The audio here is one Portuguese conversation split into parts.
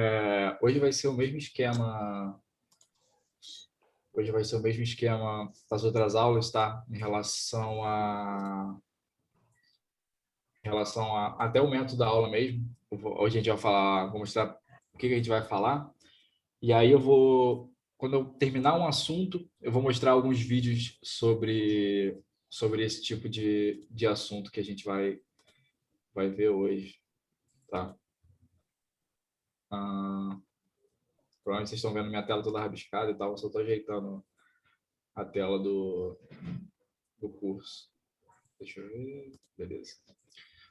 É, hoje vai ser o mesmo esquema. Hoje vai ser o mesmo esquema das outras aulas, tá? Em relação a. Em relação a. Até o método da aula mesmo. Hoje a gente vai falar. Vou mostrar o que, a gente vai falar. E aí eu vou. Quando eu terminar um assunto, eu vou mostrar alguns vídeos sobre, sobre esse tipo de, de assunto que a gente vai, vai ver hoje. Tá? Ah, provavelmente vocês estão vendo minha tela toda rabiscada e tal, eu só estou ajeitando a tela do, do curso. Deixa eu ver. Beleza.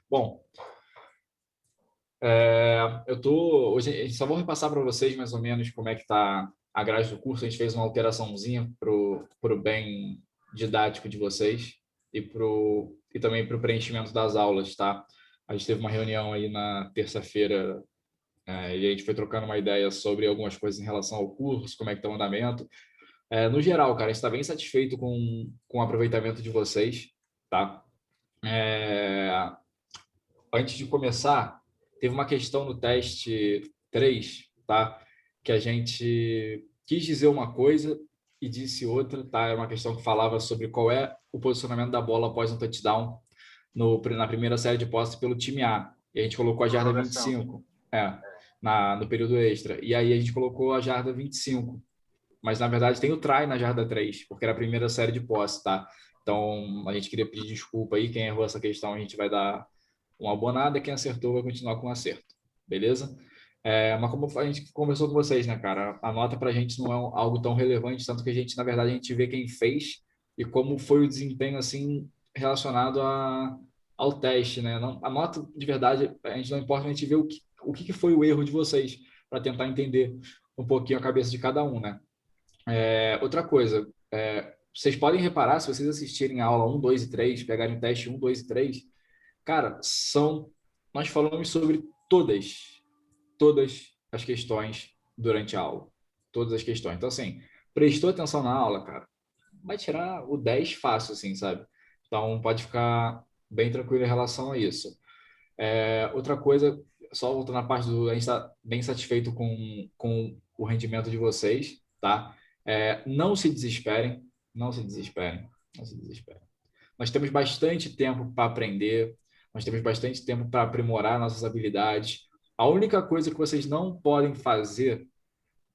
Bom, é, eu tô hoje só vou repassar para vocês mais ou menos como é que está a grade do curso. A gente fez uma alteraçãozinha pro pro bem didático de vocês e pro e também para o preenchimento das aulas, tá? A gente teve uma reunião aí na terça-feira é, e a gente foi trocando uma ideia sobre algumas coisas em relação ao curso, como é que está o andamento. É, no geral, cara, a gente está bem satisfeito com, com o aproveitamento de vocês, tá? É, antes de começar, teve uma questão no teste 3, tá? Que a gente quis dizer uma coisa e disse outra, tá? Era uma questão que falava sobre qual é o posicionamento da bola após um touchdown no, na primeira série de posse pelo time A. E a gente colocou a jarda 25. É na, no período extra. E aí a gente colocou a jarda 25. Mas na verdade tem o try na jarda 3, porque era a primeira série de posse, tá? Então a gente queria pedir desculpa aí. Quem errou essa questão, a gente vai dar uma abonada. Quem acertou vai continuar com o acerto. Beleza? É, mas como a gente conversou com vocês, né, cara? A nota para a gente não é algo tão relevante, tanto que a gente, na verdade, a gente vê quem fez e como foi o desempenho, assim, relacionado a, ao teste, né? Não, a nota, de verdade, a gente não importa, a gente vê o que, o que foi o erro de vocês, para tentar entender um pouquinho a cabeça de cada um, né? É, outra coisa, é, vocês podem reparar, se vocês assistirem a aula 1, 2 e 3, pegarem o teste 1, 2 e 3, cara, são. Nós falamos sobre todas, todas as questões durante a aula. Todas as questões. Então, assim, prestou atenção na aula, cara, vai tirar o 10 fácil, assim, sabe? Então, pode ficar bem tranquilo em relação a isso. É, outra coisa, só voltando na parte do. A gente está bem satisfeito com, com o rendimento de vocês, tá? É, não se desesperem, não se desesperem, não se desesperem. Nós temos bastante tempo para aprender, nós temos bastante tempo para aprimorar nossas habilidades. A única coisa que vocês não podem fazer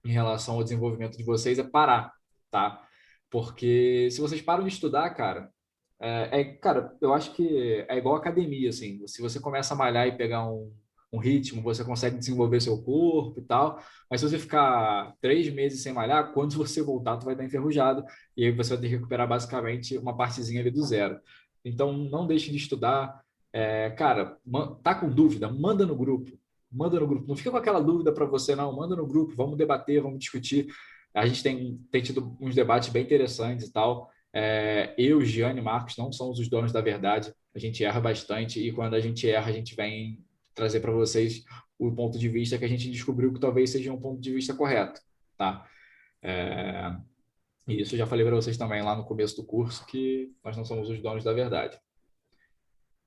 em relação ao desenvolvimento de vocês é parar, tá? Porque se vocês param de estudar, cara, é, é, cara, eu acho que é igual academia, assim. Se você começa a malhar e pegar um, um ritmo, você consegue desenvolver seu corpo e tal. Mas se você ficar três meses sem malhar, quando você voltar, tu vai estar enferrujado e aí você vai ter que recuperar basicamente uma partezinha ali do zero. Então, não deixe de estudar. É, cara, tá com dúvida? Manda no grupo. Manda no grupo. Não fica com aquela dúvida para você, não. Manda no grupo. Vamos debater, vamos discutir. A gente tem, tem tido uns debates bem interessantes e tal. É, eu, Giane e Marcos não somos os donos da verdade. A gente erra bastante e quando a gente erra, a gente vem trazer para vocês o ponto de vista que a gente descobriu que talvez seja um ponto de vista correto, tá? É... E isso eu já falei para vocês também lá no começo do curso que nós não somos os donos da verdade.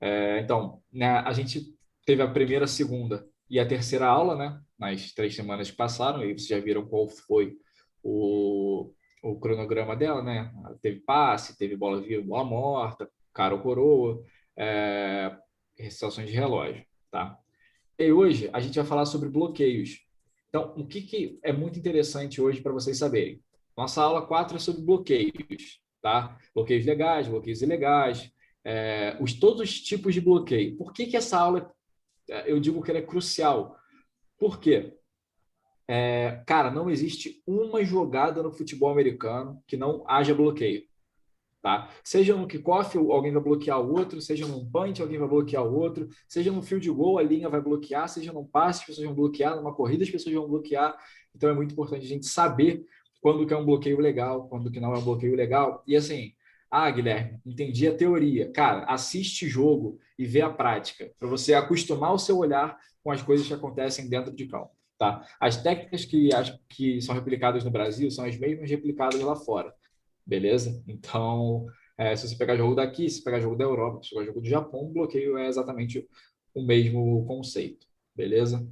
É, então, né, a gente teve a primeira, segunda e a terceira aula, né? Nas três semanas que passaram, e vocês já viram qual foi o, o cronograma dela, né? Teve passe, teve bola viva, bola morta, cara ou coroa, é, de relógio tá? E hoje a gente vai falar sobre bloqueios. Então, o que, que é muito interessante hoje para vocês saberem? Nossa aula 4 é sobre bloqueios, tá? Bloqueios legais, bloqueios ilegais, é, os, todos os tipos de bloqueio. Por que, que essa aula, é, eu digo que ela é crucial? Por quê? É, cara, não existe uma jogada no futebol americano que não haja bloqueio. Tá? Seja no kickoff, alguém vai bloquear o outro, seja num punch, alguém vai bloquear o outro, seja no field goal, a linha vai bloquear, seja num passe, as pessoas vão bloquear, numa corrida, as pessoas vão bloquear. Então é muito importante a gente saber quando que é um bloqueio legal, quando que não é um bloqueio legal. E assim, ah, Guilherme, entendi a teoria. Cara, assiste jogo e vê a prática, para você acostumar o seu olhar com as coisas que acontecem dentro de campo. Tá? As técnicas que, que são replicadas no Brasil são as mesmas replicadas lá fora beleza? Então, é, se você pegar jogo daqui, se pegar jogo da Europa, se pegar jogo do Japão, o bloqueio é exatamente o mesmo conceito, beleza?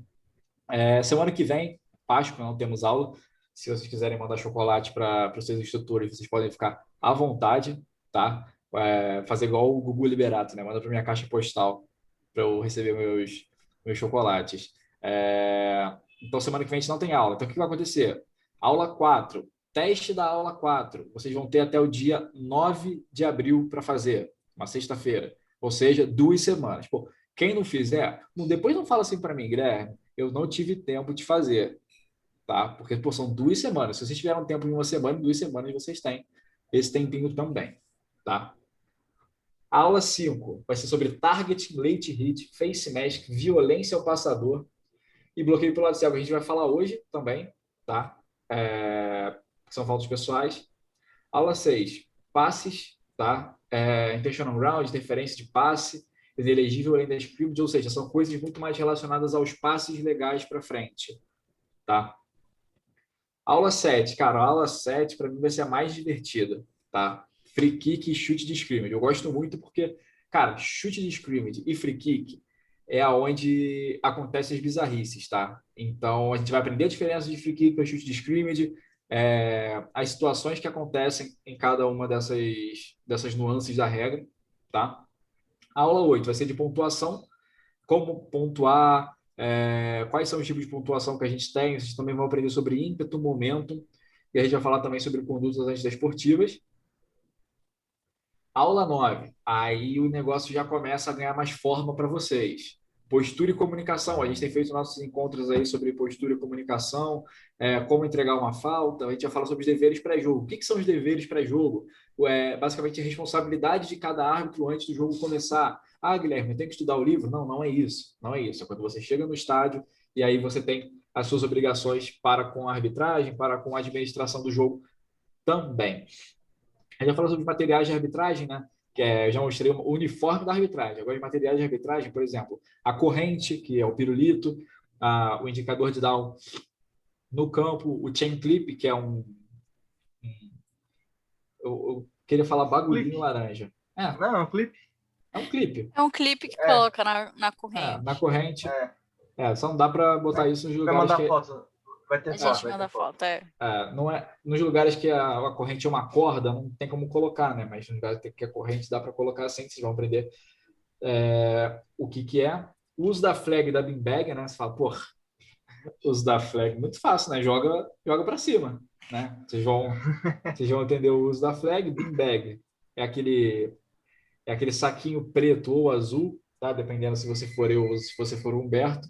É, semana que vem, Páscoa, não temos aula. Se vocês quiserem mandar chocolate para os seus instrutores, vocês podem ficar à vontade, tá? É, fazer igual o Gugu Liberato, né? Manda para minha caixa postal para eu receber meus, meus chocolates. É, então, semana que vem a gente não tem aula. Então, o que vai acontecer? Aula 4, teste da aula 4. Vocês vão ter até o dia 9 de abril para fazer, uma sexta-feira. Ou seja, duas semanas. Pô, quem não fizer, depois não fala assim para mim, Guilherme, eu não tive tempo de fazer. Tá? Porque pô, são duas semanas. Se vocês tiveram tempo em uma semana, em duas semanas vocês têm esse tempinho também. Tá? aula 5 vai ser sobre targeting, late hit, face mask, violência ao passador e bloqueio pelo lado cego. A gente vai falar hoje também, tá? É, são faltas pessoais. Aula 6, passes, tá? É, intentional round, interferência de passe, inelegível além da script, ou seja, são coisas muito mais relacionadas aos passes legais para frente, tá? Aula 7, cara, aula 7 para mim vai ser a mais divertida, tá? Free kick e chute de scrimmage. Eu gosto muito porque, cara, chute de scrimmage e free kick é aonde acontecem as bizarrices, tá? Então, a gente vai aprender a diferença de free kick para chute de scrimmage, é, as situações que acontecem em cada uma dessas, dessas nuances da regra, tá? A aula 8 vai ser de pontuação, como pontuar, é, quais são os tipos de pontuação que a gente tem, vocês também vão aprender sobre ímpeto, momento, e a gente vai falar também sobre condutas antidesportivas. Aula 9, aí o negócio já começa a ganhar mais forma para vocês. Postura e comunicação. A gente tem feito nossos encontros aí sobre postura e comunicação, é, como entregar uma falta. A gente vai falar sobre os deveres pré-jogo. O que, que, são os deveres pré-jogo? É, basicamente, a responsabilidade de cada árbitro antes do jogo começar. Ah, Guilherme, tenho que estudar o livro? Não, não é isso. Não é isso. É quando você chega no estádio e aí você tem as suas obrigações para com a arbitragem, para com a administração do jogo também. A gente vai falar sobre materiais de arbitragem, né? Que é, já mostrei o uniforme da arbitragem. Agora, de materiais de arbitragem, por exemplo, a corrente, que é o pirulito, a, o indicador de down no campo, o chain clip, que é um. um eu, eu, queria falar bagulhinho clip. laranja. É. Não, é um clipe. É um clipe. É um clipe que é. coloca na, na corrente. É, na corrente. É. é. só não dá para botar isso nos lugares. Vai mandar que... foto Vai ter a foto. gente manda foto, é. é. não é. Nos lugares que a, a, corrente é uma corda, não tem como colocar, né? Mas nos lugares que a corrente dá para colocar assim, vocês vão aprender é, o que, que é. O uso da flag da beanbag, né? Você fala, pô, uso da flag, muito fácil, né? Joga, joga para cima, né? Vocês vão, vocês vão entender o uso da flag. Beanbag é aquele, é aquele saquinho preto ou azul, tá? Dependendo se você for eu ou se você for o Humberto.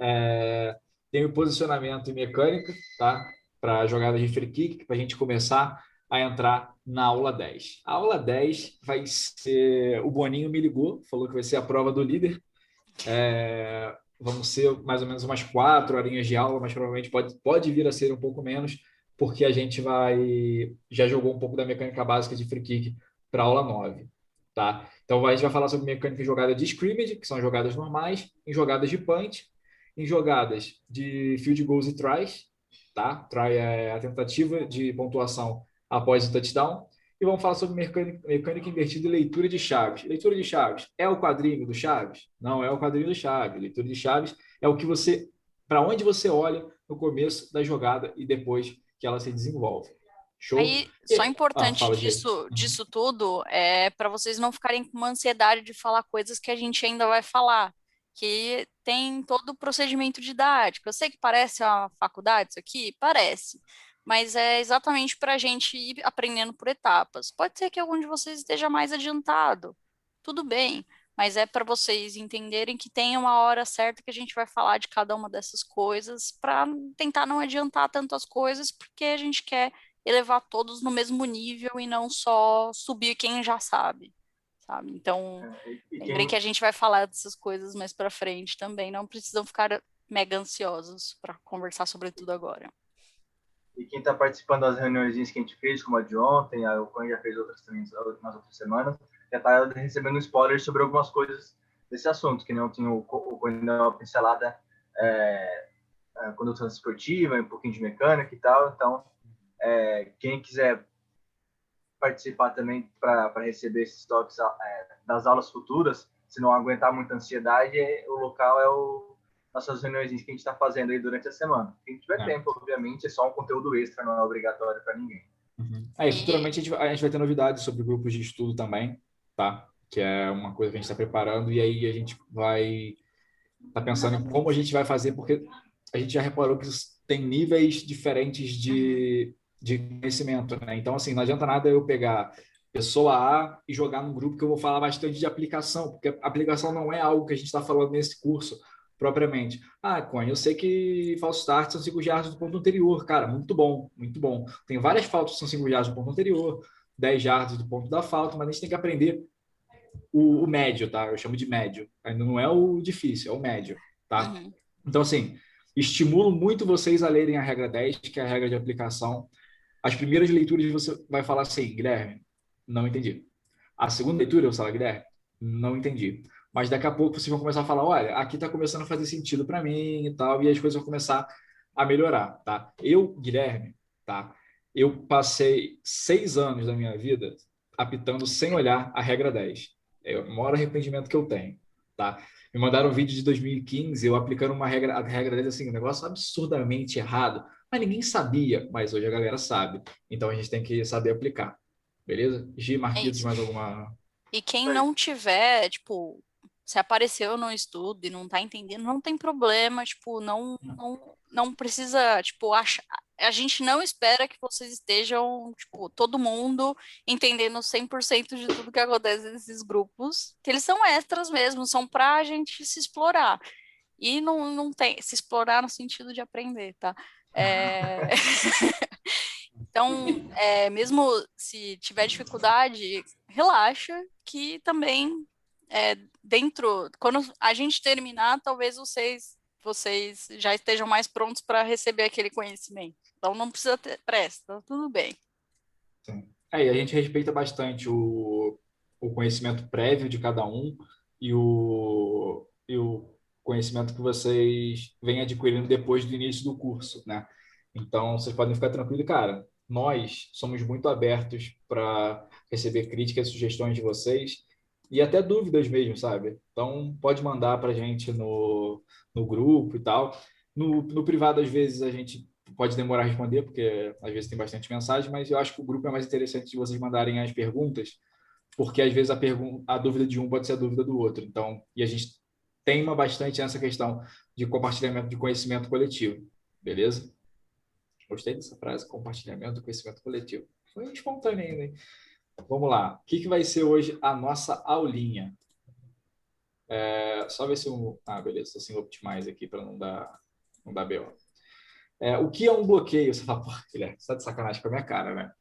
É, tem o posicionamento e mecânica, tá? Para jogadas de free kick, para a gente começar a entrar na aula 10. A aula 10 vai ser. O Boninho me ligou, falou que vai ser a prova do líder. É... Vamos ser mais ou menos umas quatro horinhas de aula, mas provavelmente pode, pode vir a ser um pouco menos, porque a gente vai. Já jogou um pouco da mecânica básica de free kick para aula 9. Tá? Então a gente vai falar sobre mecânica em jogada de scrimmage, que são jogadas normais, em jogadas de punch em jogadas de field goals e tries, tá? Try é a tentativa de pontuação após o touchdown. E vamos falar sobre mecânica, mecânica invertida e leitura de chaves. Leitura de chaves é o quadrinho do Chaves? Não é o quadrinho do Chaves. Leitura de chaves é o que você, para onde você olha no começo da jogada e depois que ela se desenvolve. Show? Aí, só importante ah, disso, disso tudo é para vocês não ficarem com uma ansiedade de falar coisas que a gente ainda vai falar que tem todo o procedimento didático. Eu sei que parece uma faculdade isso aqui, parece, mas é exatamente para a gente ir aprendendo por etapas. Pode ser que algum de vocês esteja mais adiantado, tudo bem, mas é para vocês entenderem que tem uma hora certa que a gente vai falar de cada uma dessas coisas para tentar não adiantar tantas coisas, porque a gente quer elevar todos no mesmo nível e não só subir quem já sabe sabe? Então, é, lembrem quem... que a gente vai falar dessas coisas mais para frente também, não precisam ficar mega ansiosos para conversar sobre tudo agora. E quem está participando das reuniões que a gente fez, como a de ontem, a Ocon já fez outras também nas outras semanas, já está recebendo spoilers sobre algumas coisas desse assunto, que não tinha o uma pincelada é, é, conduta esportiva, um pouquinho de mecânica e tal. Então, é, quem quiser participar também para receber esses toques é, das aulas futuras, se não aguentar muita ansiedade, é, o local é o, nossas reuniões que a gente está fazendo aí durante a semana. Quem tiver é. tempo, obviamente, é só um conteúdo extra, não é obrigatório para ninguém. Uhum. É, futuramente a gente, a gente vai ter novidades sobre grupos de estudo também, tá? Que é uma coisa que a gente está preparando e aí a gente vai tá pensando em como a gente vai fazer, porque a gente já reparou que tem níveis diferentes de, de conhecimento, né? Então, assim, não adianta nada eu pegar pessoa A e jogar num grupo que eu vou falar bastante de aplicação, porque aplicação não é algo que a gente está falando nesse curso propriamente. Ah, Cunha, eu sei que falso start são 5 jardas do ponto anterior. Cara, muito bom, muito bom. Tem várias faltas que são 5 jardas do ponto anterior, 10 jardas do ponto da falta, mas a gente tem que aprender o, o, médio, tá? Eu chamo de médio. Ainda não é o difícil, é o médio, tá? Uhum. Então, assim, estimulo muito vocês a lerem a regra 10, que é a regra de aplicação. As primeiras leituras você vai falar assim, Guilherme, não entendi. A segunda leitura, eu falo, Guilherme, não entendi mas daqui a pouco vocês vão começar a falar, olha, aqui está começando a fazer sentido para mim e tal, e as coisas vão começar a melhorar, tá? Eu, Guilherme, tá? Eu passei seis anos da minha vida apitando sem olhar a regra 10. É o maior arrependimento que eu tenho, tá? Me mandaram um vídeo de 2015, eu aplicando uma regra, a regra 10, assim, um negócio absurdamente errado, mas ninguém sabia, mas hoje a galera sabe. Então a gente tem que saber aplicar, beleza? Gi, Marquitos, é mais alguma... E quem não tiver, tipo, se apareceu no estudo e não tá entendendo, não tem problema, tipo, não, não, não precisa, tipo, achar. A gente não espera que vocês estejam, tipo, todo mundo entendendo 100% de tudo que acontece nesses grupos, que eles são extras mesmo, são pra gente se explorar. E não, não tem, se explorar no sentido de aprender, tá? É... então, é, mesmo se tiver dificuldade, relaxa, que também é, dentro, quando a gente terminar, talvez vocês vocês já estejam mais prontos para receber aquele conhecimento. Então não precisa ter pressa, tá tudo bem. Sim. É, e a gente respeita bastante o, o conhecimento prévio de cada um e o, e o conhecimento que vocês vêm adquirindo depois do início do curso, né? Então, vocês podem ficar tranquilos, cara. Nós somos muito abertos para receber críticas sugestões de vocês e até dúvidas mesmo, sabe? Então, pode mandar para a gente no, no grupo e tal. No, no privado, às vezes, a gente pode demorar a responder, porque às vezes tem bastante mensagem, mas eu acho que o grupo é mais interessante de vocês mandarem as perguntas, porque às vezes a, pergun a dúvida de um pode ser a dúvida do outro. Então, e a gente teima bastante nessa questão de compartilhamento de conhecimento coletivo, beleza? Gostei dessa frase, compartilhamento do conhecimento coletivo. Foi espontâneo ainda, hein? Vamos lá. O que, que vai ser hoje a nossa aulinha? É, só ver se o. Ah, beleza, assim optimize aqui para não dar, não dar BO. É, o que é um bloqueio? Você fala, pô, Guilherme, você tá de sacanagem com a minha cara, né?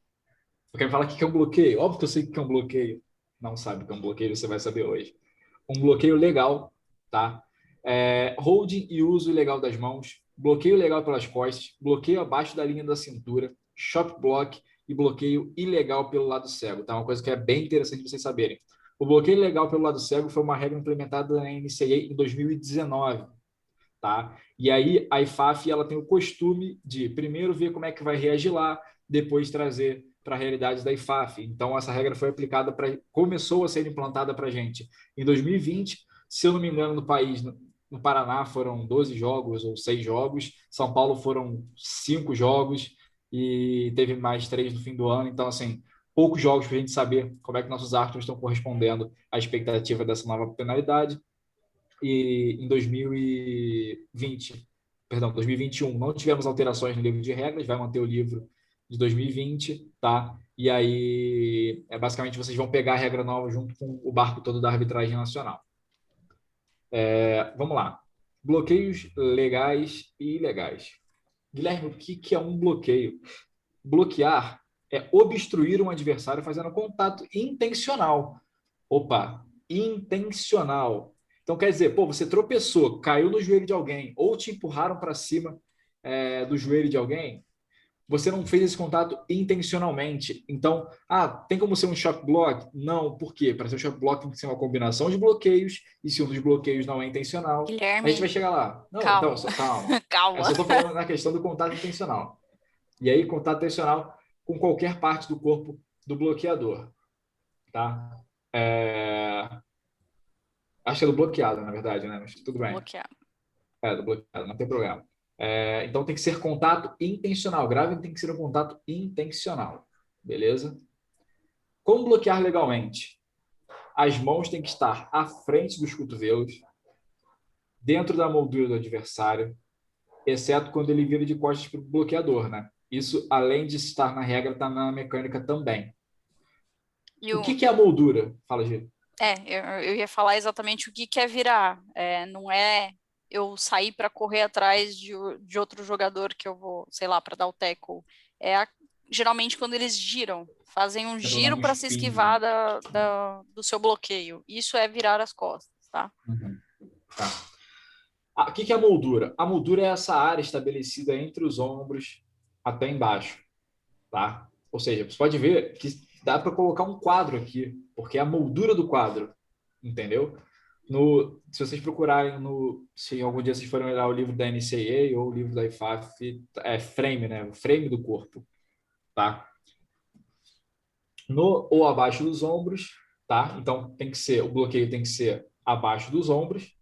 Porque me fala o que é um bloqueio. Óbvio que eu sei o que é um bloqueio. Não sabe o que é um bloqueio, você vai saber hoje. Um bloqueio legal, tá? É, holding e uso ilegal das mãos, bloqueio legal pelas costas, bloqueio abaixo da linha da cintura, shop block, e bloqueio ilegal pelo lado cego. Tá? Uma coisa que é bem interessante vocês saberem. O bloqueio ilegal pelo lado cego foi uma regra implementada na NCA em 2019. Tá? E aí a IFAF ela tem o costume de primeiro ver como é que vai reagir lá, depois trazer para a realidade da IFAF. Então essa regra foi aplicada para começou a ser implantada para gente em 2020. Se eu não me engano, no país, no Paraná foram 12 jogos ou 6 jogos, São Paulo foram 5 jogos, e teve mais três no fim do ano. Então, assim, poucos jogos para a gente saber como é que nossos árbitros estão correspondendo à expectativa dessa nova penalidade. E em 2020, perdão, 2021, não tivemos alterações no livro de regras, vai manter o livro de 2020, tá? E aí, é basicamente, vocês vão pegar a regra nova junto com o barco todo da arbitragem nacional. É, vamos lá. Bloqueios legais e ilegais. Guilherme, o que, que é um bloqueio? Bloquear é obstruir um adversário fazendo contato intencional. Opa, intencional. Então quer dizer, pô, você tropeçou, caiu no joelho de alguém, ou te empurraram para cima é, do joelho de alguém, você não fez esse contato intencionalmente. Então, ah, tem como ser um shock block? Não, por quê? Para ser um shock block tem que ser uma combinação de bloqueios, e se um dos bloqueios não é intencional, Guilherme, a gente vai chegar lá. Não, calma. Então, só, calma. calma. Eu só estou falando na questão do contato intencional. E aí, contato intencional com qualquer parte do corpo do bloqueador. Tá? É... Acho que é do bloqueado, na verdade, né? Mas tudo bem. Bloqueado. É, do bloqueado, não tem problema. É, então tem que ser contato intencional. Grave tem que ser um contato intencional. Beleza? Como bloquear legalmente? As mãos têm que estar à frente dos cotovelos, dentro da moldura do adversário, exceto quando ele vira de costas para o bloqueador, né? Isso, além de estar na regra, está na mecânica também. O... o que, que, é a moldura? Fala, Gê. É, eu, eu, ia falar exatamente o que, que é virar. É, não é eu sair para correr atrás de, de outro jogador que eu vou, sei lá, para dar o tackle. É a, geralmente quando eles giram, fazem um giro para se esquivar da, da, do seu bloqueio. Isso é virar as costas, tá? Uhum. Tá. Ah, o que, que é a moldura? A moldura é essa área estabelecida entre os ombros até embaixo, tá? Ou seja, você pode ver que dá para colocar um quadro aqui, porque é a moldura do quadro, entendeu? No, se vocês procurarem no, se algum dia vocês forem olhar o livro da NCAA ou o livro da IFAF, é frame, né? O frame do corpo, tá? No ou abaixo dos ombros, tá? Então tem que ser, o bloqueio tem que ser abaixo dos ombros,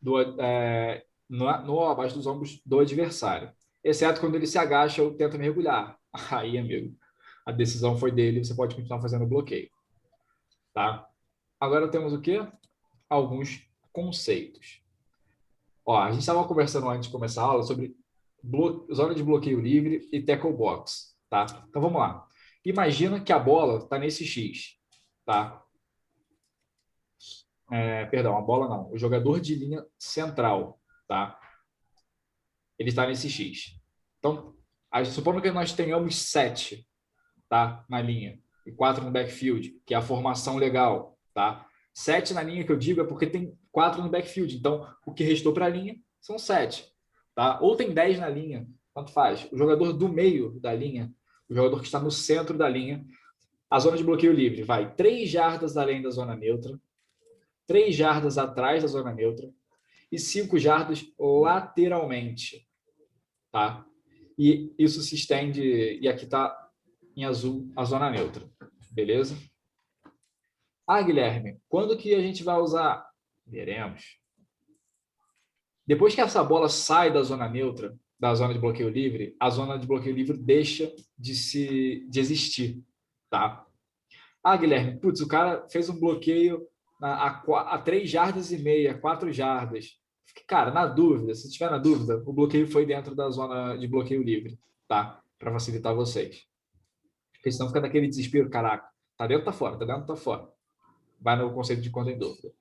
do, é, no, no ou abaixo dos ombros do adversário, exceto quando ele se agacha ou tenta mergulhar. Aí, amigo, a decisão foi dele, você pode continuar fazendo o bloqueio. Tá? Agora temos o quê? Alguns conceitos. Ó, a gente estava conversando antes de começar a aula sobre zona de bloqueio livre e tackle box, tá? Então vamos lá. Imagina que a bola está nesse X, tá? É, perdão, a bola não. O jogador de linha central, tá? Ele está nesse X. Então, supondo que nós tenhamos sete tá? Na linha. E quatro no backfield, que é a formação legal, tá? Sete na linha que eu digo é porque tem quatro no backfield. Então, o que restou para a linha são sete, tá? Ou tem dez na linha, tanto faz. O jogador do meio da linha, o jogador que está no centro da linha, a zona de bloqueio livre vai três jardas além da zona neutra, três jardas atrás da zona neutra e cinco jardas lateralmente, tá? E isso se estende, e aqui está em azul a zona neutra. Beleza? Ah, Guilherme, quando que a gente vai usar? Veremos. Depois que essa bola sai da zona neutra, da zona de bloqueio livre, a zona de bloqueio livre deixa de se de existir, tá? Ah, Guilherme, putz, o cara fez um bloqueio a, a, a 3 jardas e meia, 4 jardas. Cara, na dúvida, se tiver na dúvida, o bloqueio foi dentro da zona de bloqueio livre, tá? Para facilitar vocês. Porque senão fica naquele desespero, caraca, tá dentro, tá fora, tá dentro, tá fora. Vai no conceito de conta em dúvida.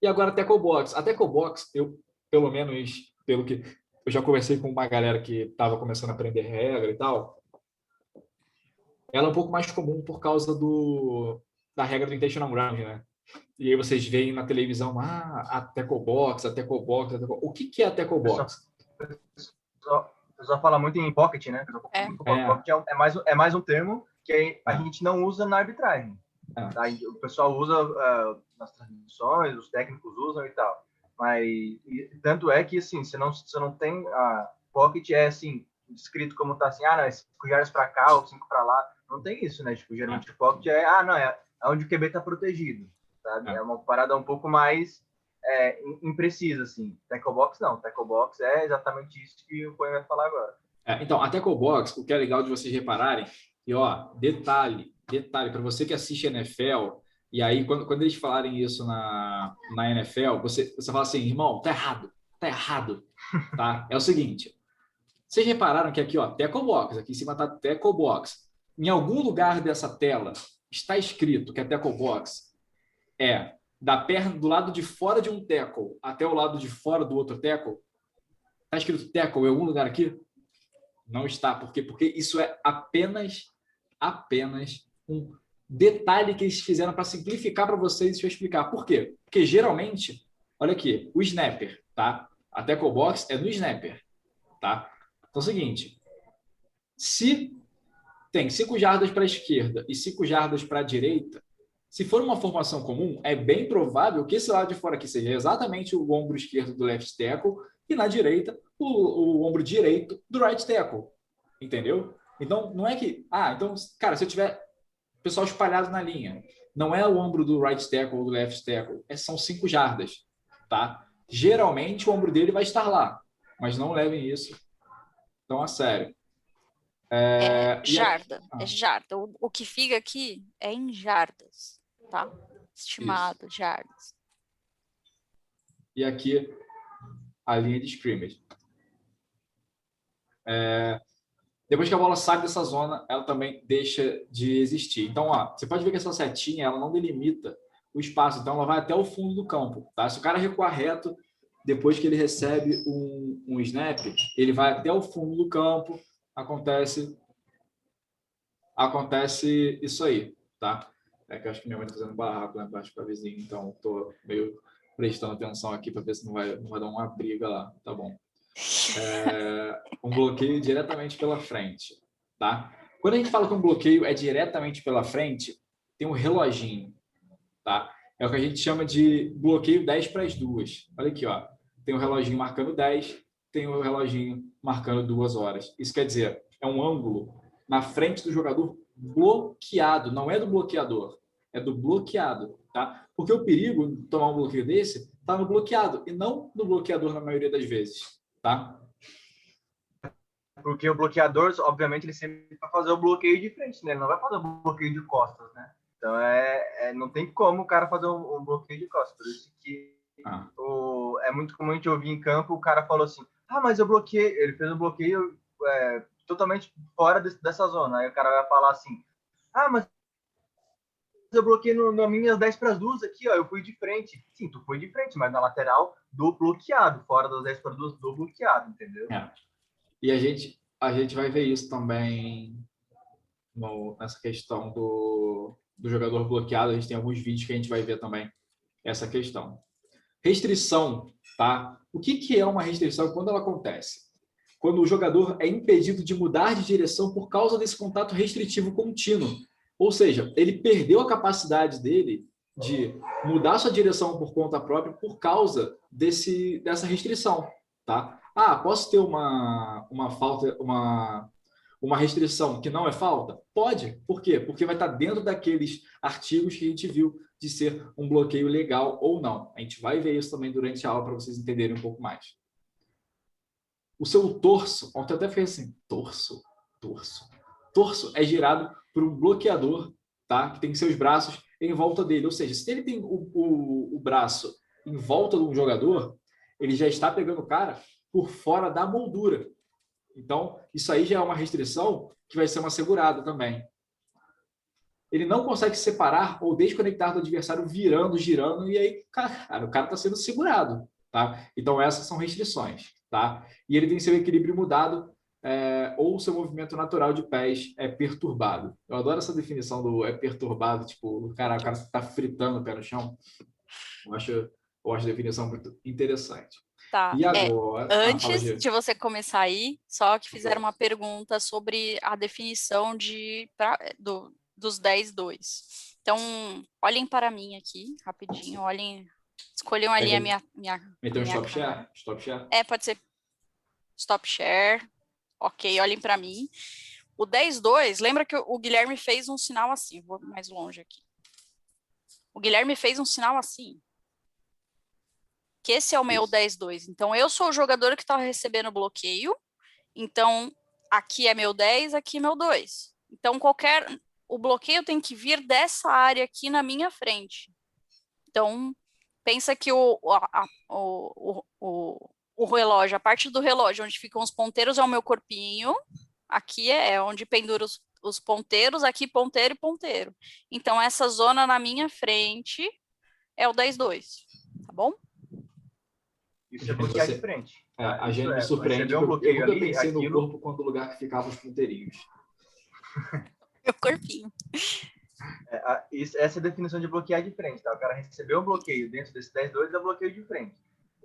E agora a Box. A Box, eu, pelo menos, pelo que eu já conversei com uma galera que estava começando a aprender regra e tal, ela é um pouco mais comum por causa do, da regra do intentional ground, né? E aí vocês veem na televisão, ah, a Teco Box, a Teco Box, a Teco... o que, que é a Teco Box? o pessoal fala muito em pocket, né? É. Pocket é, é, mais, é mais um termo que a gente não usa na arbitragem. É. Tá? O pessoal usa uh, nas transmissões, os técnicos usam e tal. Mas e, tanto é que assim, você não, você não tem a pocket é assim escrito como tá assim, ah, não, é 5 jardas para cá ou 5 para lá. Não tem isso, né? Tipo, geralmente é. pocket é, ah, não, é onde o QB tá protegido, sabe? É, é uma parada um pouco mais é, imprecisa, assim. Tackle box não. Tackle box é exatamente isso que o Coen vai falar agora. É, então, a tackle box, o que é legal de vocês repararem, e ó, detalhe, detalhe, para você que assiste NFL, e aí quando, quando eles falarem isso na, na NFL, você, você fala assim, irmão, tá errado, tá errado, tá? É o seguinte, vocês repararam que aqui, ó, tackle box, aqui em cima tá tackle box. Em algum lugar dessa tela está escrito que a tackle box é da perna do lado de fora de um tackle até o lado de fora do outro tackle, está escrito tackle em algum lugar aqui? Não está. Por quê? Porque isso é apenas, apenas um detalhe que eles fizeram para simplificar para vocês. Deixa eu explicar. Por quê? Porque geralmente, olha aqui, o snapper, tá? A tackle box é no snapper, tá? Então é o seguinte, se tem cinco jardas para a esquerda e cinco jardas para a direita, se for uma formação comum, é bem provável que esse lado de fora aqui seja exatamente o ombro esquerdo do left tackle e na direita o, o ombro direito do right tackle. Entendeu? Então, não é que. Ah, então, cara, se eu tiver pessoal espalhado na linha, não é o ombro do right tackle ou do left tackle, é, são cinco jardas, tá? geralmente o ombro dele vai estar lá, mas não levem isso tão a sério. É, é jarda, ah. é jarda. O, o, que fica aqui é em jardas, tá? Estimado, Isso. jardas. E aqui a linha de scrimmage. É, depois que a bola sai dessa zona, ela também deixa de existir. Então, ó, você pode ver que essa setinha ela não delimita o espaço, então ela vai até o fundo do campo. Tá? Se o cara recuar reto, depois que ele recebe um, um snap, ele vai até o fundo do campo, acontece acontece isso aí, tá? É que acho que minha mãe está fazendo barraco lá embaixo para vizinho, então estou meio prestando atenção aqui para ver se não vai, não vai dar uma briga lá, tá bom? É, um bloqueio diretamente pela frente, tá? Quando a gente fala que um bloqueio é diretamente pela frente, tem um reloginho, tá? É o que a gente chama de bloqueio 10 para as duas. Olha aqui, ó. Tem um reloginho marcando 10, tem um reloginho marcando duas horas. Isso quer dizer, é um ângulo na frente do jogador bloqueado, não é do bloqueador, é do bloqueado, tá? Porque o perigo de tomar um bloqueio desse está no bloqueado e não no bloqueador na maioria das vezes, tá? Porque o bloqueador, obviamente, ele sempre vai fazer o bloqueio de frente, né? Ele não vai fazer o bloqueio de costas, né? Então, é, é não tem como o cara fazer um, um bloqueio de costas. Por isso que ah. o, é muito comum a gente ouvir em campo o cara falou assim, ah, mas eu bloqueei, ele fez um bloqueio é, totalmente fora desse, dessa zona. Aí o cara vai falar assim: ah, mas eu bloqueei no, no minhas 10 para as duas aqui, ó, eu fui de frente. Sim, tu foi de frente, mas na lateral do bloqueado, fora das 10 para duas do bloqueado, entendeu? É. E a gente, a gente vai ver isso também no, nessa questão do, do jogador bloqueado. A gente tem alguns vídeos que a gente vai ver também essa questão. Restrição, tá? O que, que é uma restrição quando ela acontece? quando o jogador é impedido de mudar de direção por causa desse contato restritivo contínuo. Ou seja, ele perdeu a capacidade dele de mudar sua direção por conta própria por causa desse, dessa restrição, tá? Ah, posso ter uma, uma falta, uma, uma restrição que não é falta? Pode. Por quê? Porque vai estar dentro daqueles artigos que a gente viu de ser um bloqueio legal ou não. A gente vai ver isso também durante a aula para vocês entenderem um pouco mais o seu torso, ontem eu até fiquei assim, torso, torso. Torso é girado por um bloqueador, tá? Que tem seus braços em volta dele. Ou seja, se ele tem o, o, o braço em volta de um jogador, ele já está pegando o cara por fora da moldura. Então, isso aí já é uma restrição que vai ser uma segurada também. Ele não consegue separar ou desconectar do adversário virando, girando, e aí, cara, o cara está sendo segurado. Tá? Então, essas são restrições tá? E ele tem seu equilíbrio mudado é, ou seu movimento natural de pés é perturbado. Eu adoro essa definição do é perturbado, tipo, o cara, o cara está fritando o pé no chão. Eu acho, eu acho a definição muito interessante. Tá. E é, agora, é, antes de... de... você começar aí, só que fizeram uma pergunta sobre a definição de, pra, do, dos 10 2. Então, olhem para mim aqui, rapidinho, olhem Escolham ali a minha. minha Meter um stop share? Stop share? É, pode ser. Stop share. Ok, olhem para mim. O 10-2, lembra que o Guilherme fez um sinal assim. Vou mais longe aqui. O Guilherme fez um sinal assim. Que esse é o meu 10-2. Então, eu sou o jogador que está recebendo bloqueio. Então, aqui é meu 10, aqui é meu 2. Então, qualquer. O bloqueio tem que vir dessa área aqui na minha frente. Então, pensa que o, a, o, o, o, relógio, a parte do relógio onde ficam os ponteiros é o meu corpinho, aqui é, é onde pendura os, os ponteiros, aqui ponteiro e ponteiro. Então, essa zona na minha frente é o 10-2, tá bom? Isso é bloquear de frente. É, a gente me é, surpreende. Um bloqueio eu nunca ali, pensei aquilo... no corpo quando o lugar que ficavam os ponteirinhos. Meu corpinho. É, a, isso, essa é a definição de bloquear de frente, tá? O cara recebeu um bloqueio dentro desse 10-2 é bloqueio de frente.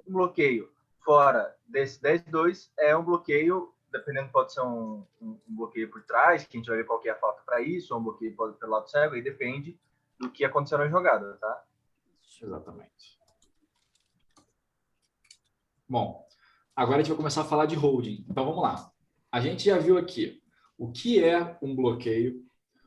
Um bloqueio fora desse 10-2 é um bloqueio, dependendo, pode ser um, um, bloqueio por trás, que a gente vai ver qual que é a falta para isso, ou um bloqueio pode pelo lado cego, aí depende do que aconteceu na jogada, tá? Exatamente. Bom, agora a gente vai começar a falar de holding. Então vamos lá. A gente já viu aqui o que é um bloqueio,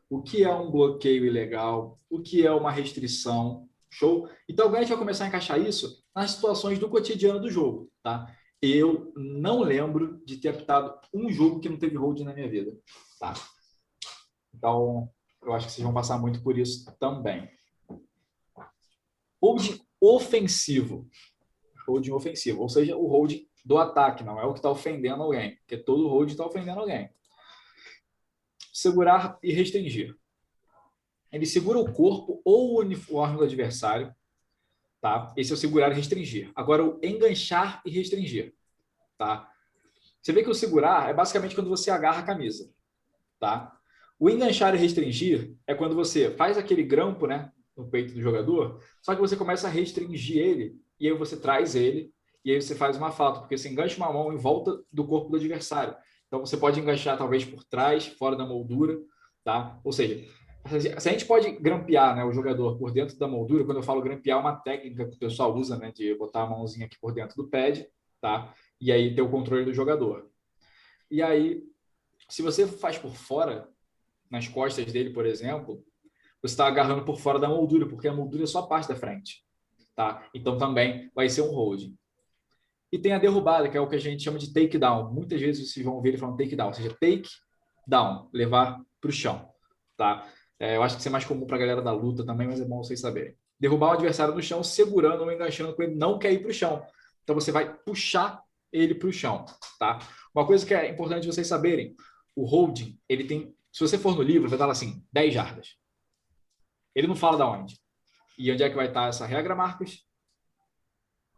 o que é um bloqueio ilegal, o que é uma restrição, Show? Então agora a gente vai começar a encaixar isso nas situações do cotidiano do jogo, tá? Eu não lembro de ter apitado um jogo que não teve hold na minha vida, tá? Então, eu acho que vocês vão passar muito por isso também. Hold ofensivo. Hold ofensivo, ou seja, o hold do ataque, não é o que está ofendendo alguém, porque todo hold está ofendendo alguém. Segurar e restringir. Ele segura o corpo ou o uniforme do adversário, tá? Esse é o segurar e restringir. Agora, o enganchar e restringir, tá? Você vê que o segurar é basicamente quando você agarra a camisa, tá? O enganchar e restringir é quando você faz aquele grampo, né, no peito do jogador, só que você começa a restringir ele e aí você traz ele e aí você faz uma falta, porque você engancha uma mão em volta do corpo do adversário. Então você pode enganchar talvez por trás, fora da moldura, tá? Ou seja, se a gente pode grampear né, o jogador por dentro da moldura, quando eu falo grampear, é uma técnica que o pessoal usa, né, de botar a mãozinha aqui por dentro do pad, tá? E aí ter o controle do jogador. E aí, se você faz por fora, nas costas dele, por exemplo, você está agarrando por fora da moldura, porque a moldura é só a parte da frente, tá? Então também vai ser um hold. E tem a derrubada, que é o que a gente chama de takedown. Muitas vezes vocês vão ver ele falando takedown, ou seja, take down, levar para o chão, tá? É, eu acho que isso é mais comum para a galera da luta também, mas é bom vocês saberem. Derrubar o adversário no chão, segurando ou enganchando com ele, não quer ir para o chão. Então você vai puxar ele para o chão, tá? Uma coisa que é importante vocês saberem, o holding, ele tem, se você for no livro, vai estar lá assim, 10 jardas. Ele não fala da onde. E onde é que vai estar essa regra, Marcos?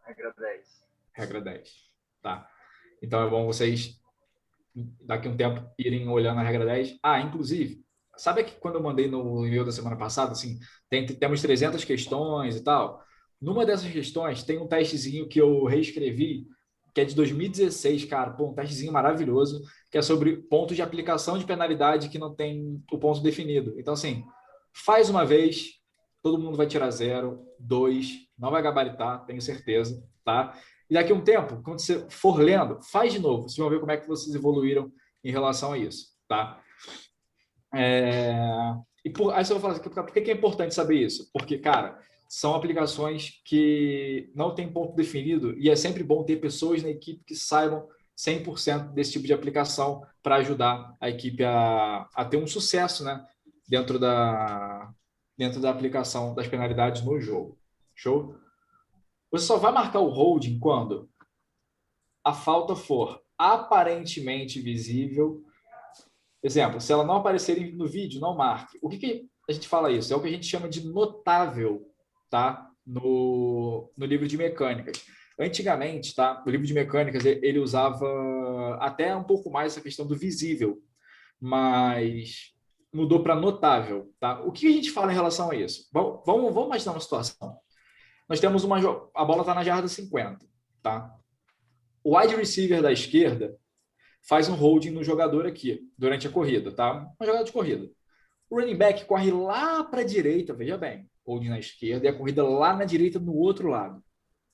Regra 10. Regra 10, tá? Então é bom vocês, daqui a um tempo, irem olhando a regra 10. Ah, inclusive, Sabe que quando eu mandei no e-mail da semana passada, assim, tem, temos 300 questões e tal. Numa dessas questões tem um testezinho que eu reescrevi, que é de 2016, cara, pô, um testezinho maravilhoso, que é sobre pontos de aplicação de penalidade que não tem o ponto definido. Então, assim, faz uma vez, todo mundo vai tirar zero, dois, não vai gabaritar, tenho certeza, tá? E daqui a um tempo, quando você for lendo, faz de novo, vocês vão ver como é que vocês evoluíram em relação a isso, tá? É... E por... aí você vai falar assim, por que é importante saber isso? Porque, cara, são aplicações que não têm ponto definido e é sempre bom ter pessoas na equipe que saibam 100% desse tipo de aplicação para ajudar a equipe a, a ter um sucesso né, dentro, da, dentro da aplicação das penalidades no jogo. Show? Você só vai marcar o holding quando a falta for aparentemente visível Exemplo, se ela não aparecer no vídeo, não marque. O que, que a gente fala isso? É o que a gente chama de notável, tá? No, no livro de mecânicas. Antigamente, tá? O livro de mecânicas ele usava até um pouco mais essa questão do visível, mas mudou para notável, tá? O que a gente fala em relação a isso? Vamos, vamos, vamos imaginar uma situação. Nós temos uma a bola está na jarda 50, tá? O wide receiver da esquerda faz um holding no jogador aqui, durante a corrida, tá? Uma jogada de corrida. O running back corre lá para a direita, veja bem, holding na esquerda e a corrida lá na direita no outro lado,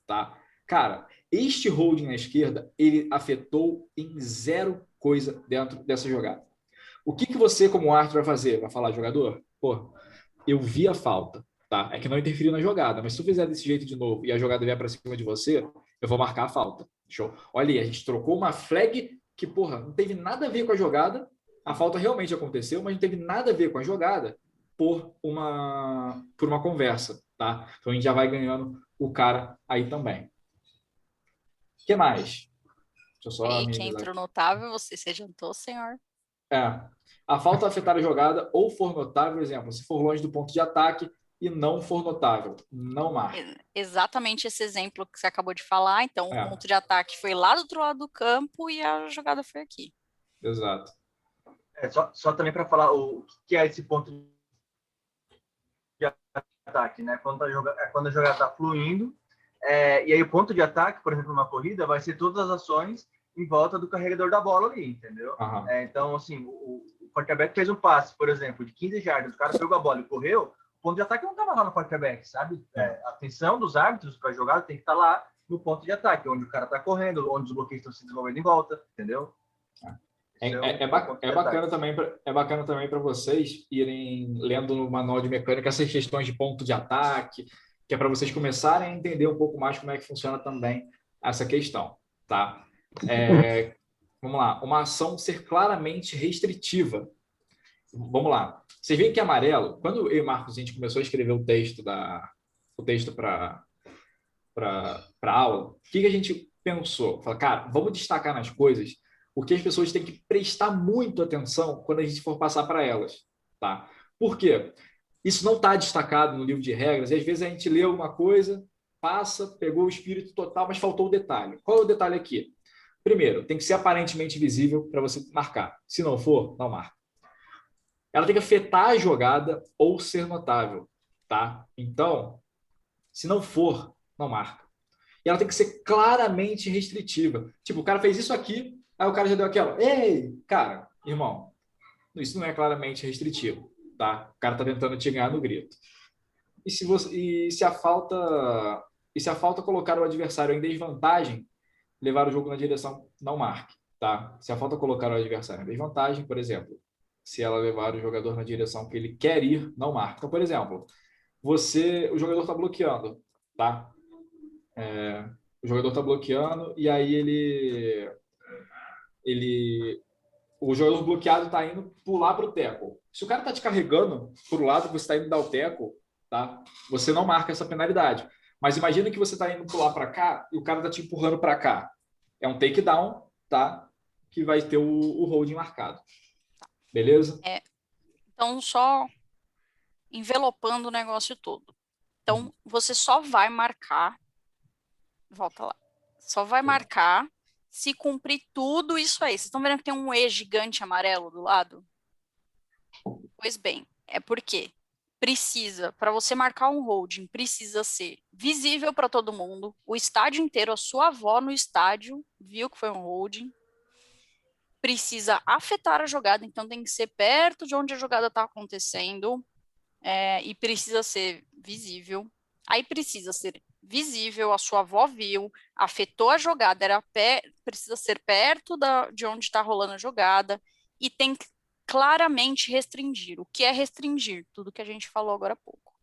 tá? Cara, este holding na esquerda, ele afetou em zero coisa dentro dessa jogada. O que, que você, como árbitro, vai fazer? Vai falar, jogador? Pô, eu vi a falta, tá? É que não interferiu na jogada, mas se tu fizer desse jeito de novo e a jogada vier para cima de você, eu vou marcar a falta. Show? Olha aí, a gente trocou uma flag que, porra, não teve nada a ver com a jogada, a falta realmente aconteceu, mas não teve nada a ver com a jogada por uma, por uma conversa, tá? Então a gente já vai ganhando o cara aí também. O que mais? Deixa eu só e quem entrou notável, você se adiantou, senhor? É. A falta afetar a jogada ou for notável, exemplo, se for longe do ponto de ataque, e não for notável, não marca. Exatamente esse exemplo que você acabou de falar. Então, é. o ponto de ataque foi lá do outro lado do campo e a jogada foi aqui. Exato. É, só, só também para falar o que é esse ponto de ataque, né? Quando a jogada, é quando a jogada está fluindo, é, e aí o ponto de ataque, por exemplo, numa corrida, vai ser todas as ações em volta do carregador da bola ali, entendeu? Uhum. É, então, assim, o, o quarterback fez um passe, por exemplo, de 15 jardas, o cara pegou a bola e correu, ponto de ataque não estava lá no quarterback, sabe? É, a atenção dos árbitros para a jogada tem que estar tá lá no ponto de ataque, onde o cara está correndo, onde os bloqueios estão se desenvolvendo em volta, entendeu? É, é, é, é, é bacana também pra, é bacana também para vocês irem lendo no manual de mecânica essas questões de ponto de ataque que é para vocês começarem a entender um pouco mais como é que funciona também essa questão, tá? É, vamos lá, uma ação ser claramente restritiva. Vamos lá. Vocês veem que amarelo, quando eu e Marcos a gente começou a escrever o texto da o texto para para aula, o que, que a gente pensou? Fala, cara, vamos destacar nas coisas o que as pessoas têm que prestar muito atenção quando a gente for passar para elas, tá? Por quê? Isso não está destacado no livro de regras, e às vezes a gente lê uma coisa, passa, pegou o espírito total, mas faltou o detalhe. Qual é o detalhe aqui? Primeiro, tem que ser aparentemente visível para você marcar. Se não for, não marca. Ela tem que afetar a jogada ou ser notável, tá? Então, se não for, não marca. E ela tem que ser claramente restritiva. Tipo, o cara fez isso aqui, aí o cara já deu aquela. Ei, cara, irmão, isso não é claramente restritivo, tá? O cara tá tentando te ganhar no grito. E se, você, e se a falta e se a falta colocar o adversário em desvantagem, levar o jogo na direção não marque, tá? Se a falta colocar o adversário em desvantagem, por exemplo, se ela levar o jogador na direção que ele quer ir, não marque. Então, por exemplo, você, o jogador está bloqueando, tá? É, o jogador está bloqueando e aí ele, ele, o jogador bloqueado está indo pular para o teco. Se o cara está te carregando para o lado que você está indo dar o teco, tá? Você não marca essa penalidade. Mas imagina que você está indo pular para cá e o cara está te empurrando para cá. É um takedown, tá? Que vai ter o, o holding marcado. Beleza? É. Então, só envelopando o negócio todo. Então, uhum. você só vai marcar Volta lá. Só vai marcar se cumprir tudo isso aí. Vocês estão vendo que tem um E gigante amarelo do lado? Pois bem, é porque precisa, para você marcar um holding, precisa ser visível para todo mundo, o estádio inteiro, a sua avó no estádio viu que foi um holding. Precisa afetar a jogada, então tem que ser perto de onde a jogada está acontecendo é, e precisa ser visível. Aí precisa ser visível, a sua avó viu, afetou a jogada, era pé, precisa ser perto da, de onde está rolando a jogada e tem que claramente restringir. O que é restringir? Tudo que a gente falou agora há pouco.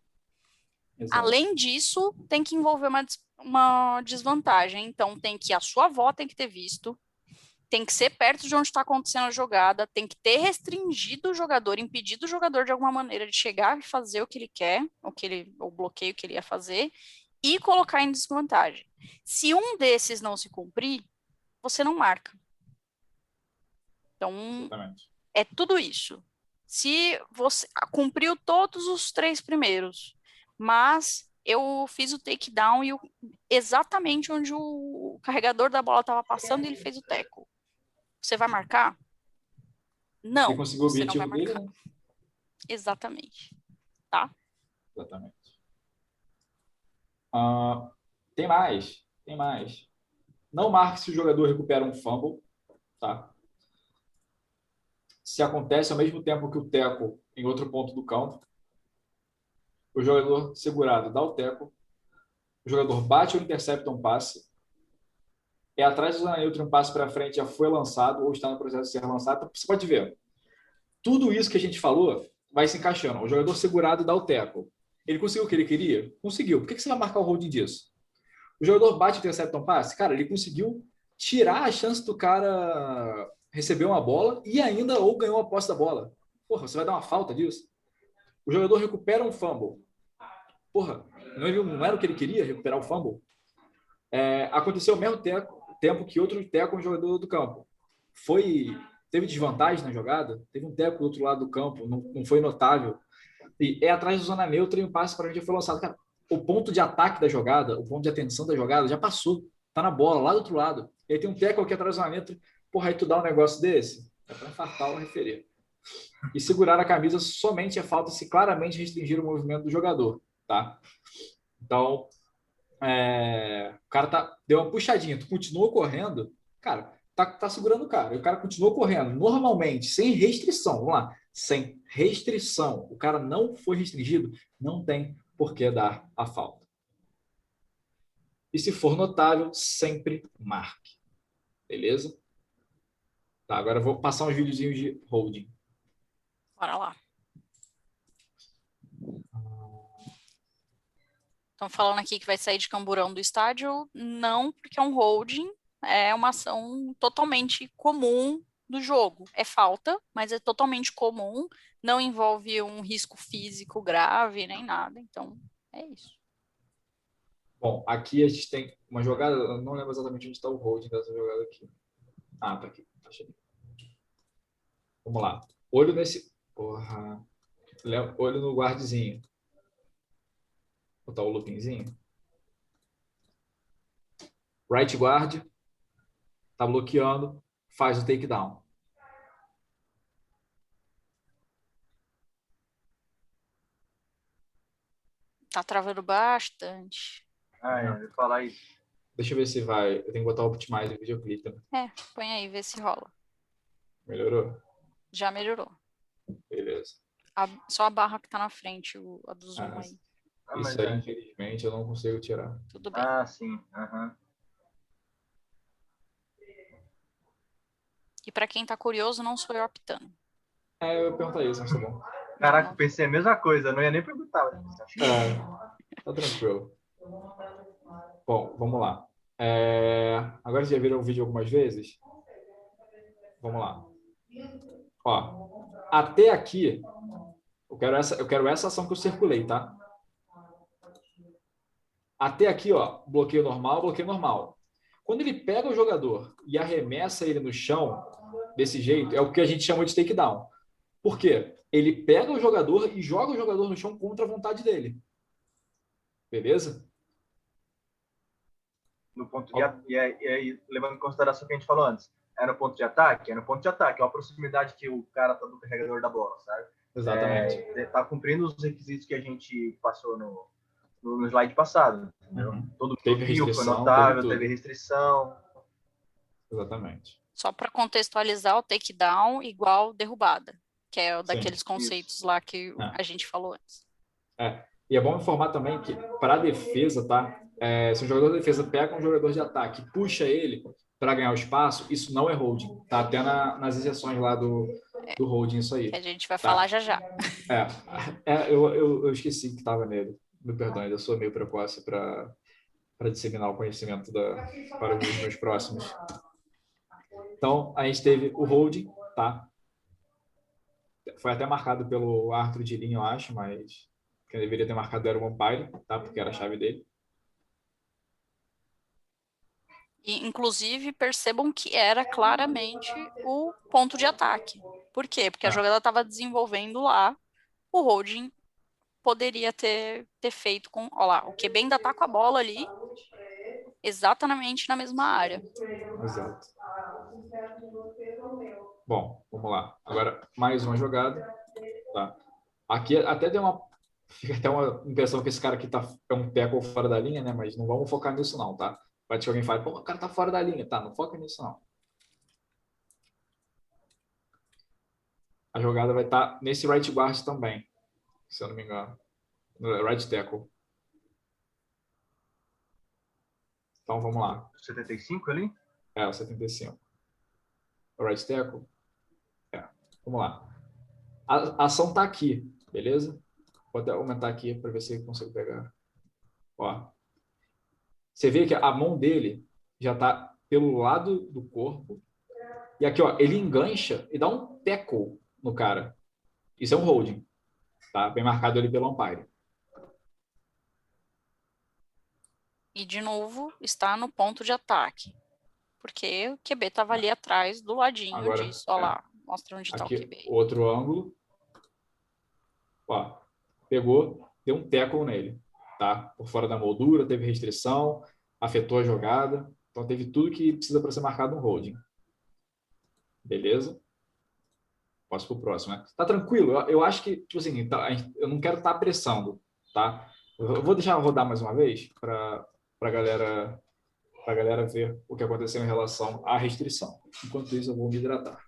Exato. Além disso, tem que envolver uma, uma desvantagem. Então, tem que a sua avó tem que ter visto, tem que ser perto de onde está acontecendo a jogada, tem que ter restringido o jogador, impedido o jogador de alguma maneira de chegar e fazer o que ele quer, o que ele, o bloqueio que ele ia fazer, e colocar em desvantagem. Se um desses não se cumprir, você não marca. Então, Exatamente. é tudo isso. Se você cumpriu todos os três primeiros, mas eu fiz o takedown e o, exatamente onde o carregador da bola estava passando, ele fez o teco. Você vai marcar? Não. Você, você não vai marcar. Dele? Exatamente. Tá? Exatamente. Uh, tem mais, tem mais. Não marque se o jogador recupera um fumble, tá? Se acontece ao mesmo tempo que o teco em outro ponto do campo, o jogador segurado dá o teco, o jogador bate ou intercepta um passe, é atrás do zona neutra um passe para frente já foi lançado ou está no processo de ser lançado. Você pode ver. Tudo isso que a gente falou vai se encaixando. O jogador segurado dá o teco. Ele conseguiu o que ele queria? Conseguiu. Por que você vai marcar o holding disso? O jogador bate e intercepta um passe? Cara, ele conseguiu tirar a chance do cara receber uma bola e ainda ou ganhou a posse da bola. Porra, você vai dar uma falta disso? O jogador recupera um fumble. Porra, não era o que ele queria, recuperar o fumble? É, aconteceu ao mesmo tempo, tempo que outro teco um jogador do campo. Foi teve desvantagem na jogada, teve um teco do outro lado do campo, não, não foi notável. E é atrás da zona neutra e um passe para onde já foi lançado. Cara, o ponto de ataque da jogada, o ponto de atenção da jogada já passou. Tá na bola, lá do outro lado. E aí tem um teco aqui atrás da zona neutra. Porra, aí tu dá um negócio desse? É para infartar o referir. E segurar a camisa somente é falta se claramente restringir o movimento do jogador, tá? Então, é... o cara tá... deu uma puxadinha, tu continuou correndo, cara, tá, tá segurando o cara. E o cara continuou correndo normalmente, sem restrição. Vamos lá sem restrição, o cara não foi restringido, não tem por que dar a falta. E se for notável, sempre marque. Beleza? Tá, agora eu vou passar uns videozinhos de holding. Bora lá. Estão falando aqui que vai sair de camburão do estádio. Não, porque é um holding, é uma ação totalmente comum do jogo. É falta, mas é totalmente comum, não envolve um risco físico grave nem nada. Então, é isso. Bom, aqui a gente tem uma jogada, eu não lembro exatamente onde está o holding dessa jogada aqui. Ah, tá aqui. Achei. Vamos lá. Olho nesse. Porra. Olho no guardezinho. Botar o loopingzinho. Right guard. Tá bloqueando. Faz o takedown. Tá travando bastante. Ah, é, eu ia falar isso. Deixa eu ver se vai. Eu tenho que botar o Optimize no videoclipe também. É, põe aí, vê se rola. Melhorou? Já melhorou. Beleza. A, só a barra que tá na frente, o, a do zoom ah, aí. Ah, isso aí, é. infelizmente, eu não consigo tirar. Tudo bem. Ah, sim. Uhum. E para quem tá curioso, não sou eu optando. É, eu ia perguntar isso, mas tá bom. Caraca, eu pensei a mesma coisa, não ia nem perguntar. É, tá tranquilo. Bom, vamos lá. É... Agora já viram o vídeo algumas vezes? Vamos lá. Ó, até aqui, eu quero essa, eu quero essa ação que eu circulei, tá? Até aqui, ó, bloqueio normal, bloqueio normal. Quando ele pega o jogador e arremessa ele no chão, desse jeito, é o que a gente chama de takedown. Por quê? Ele pega o jogador e joga o jogador no chão contra a vontade dele. Beleza? No ponto de, e, aí, levando em consideração o que a gente falou antes, é no ponto de ataque? É no ponto de ataque, é a proximidade que o cara tá do carregador da bola, sabe? Exatamente. É, tá cumprindo os requisitos que a gente passou no, no, slide passado. Uhum. Todo teve restrição, foi notável, teve restrição. Exatamente. Só para contextualizar, o takedown igual derrubada, que é o daqueles Sim, conceitos isso. lá que é. a gente falou antes. É. E é bom informar também que para a defesa, tá? É, se o jogador de defesa pega um jogador de ataque e puxa ele para ganhar o espaço, isso não é holding. Tá até na, nas exceções lá do, do holding isso aí. Que a gente vai tá? falar já já. É, é eu, eu, eu esqueci que estava nele. Me perdão, ainda sou meio precoce para disseminar o conhecimento da, para os meus próximos. Então, a gente teve o holding, tá? Foi até marcado pelo Arthur de linha, eu acho, mas quem deveria ter marcado era o umpire, tá? Porque era a chave dele. E, inclusive, percebam que era claramente o ponto de ataque. Por quê? Porque a ah. jogada estava desenvolvendo lá, o holding poderia ter, ter feito com. Olha lá, o QB ainda tá com a bola ali, exatamente na mesma área. Exato. Bom, vamos lá. Agora, mais uma jogada. Tá. Aqui até deu uma. Fica até uma impressão que esse cara aqui tá, é um tackle fora da linha, né? Mas não vamos focar nisso, não, tá? Pode que alguém fale, pô, o cara tá fora da linha. Tá, não foca nisso, não. A jogada vai estar tá nesse right guard também, se eu não me engano. No right tackle. Então vamos lá. 75 ali? É, o 75. O right tackle? É. Vamos lá. A, a ação tá aqui, beleza? Vou até aumentar aqui para ver se eu consigo pegar. Ó. Você vê que a mão dele já está pelo lado do corpo. E aqui, ó, ele engancha e dá um tackle no cara. Isso é um holding. Tá? Bem marcado ali pelo umpire. E, de novo, está no ponto de ataque. Porque o QB estava ali atrás, do ladinho Agora, disso. Olha é. lá, mostra onde está o QB. Outro ângulo. Ó, pegou, deu um tackle nele tá? Por fora da moldura, teve restrição, afetou a jogada. Então teve tudo que precisa para ser marcado no holding. Beleza? Posso para o próximo, né? Tá tranquilo? Eu, eu acho que, tipo assim, tá, eu não quero estar tá apressando, tá? Eu vou deixar rodar mais uma vez para a galera para a galera ver o que aconteceu em relação à restrição. Enquanto isso, eu vou me hidratar.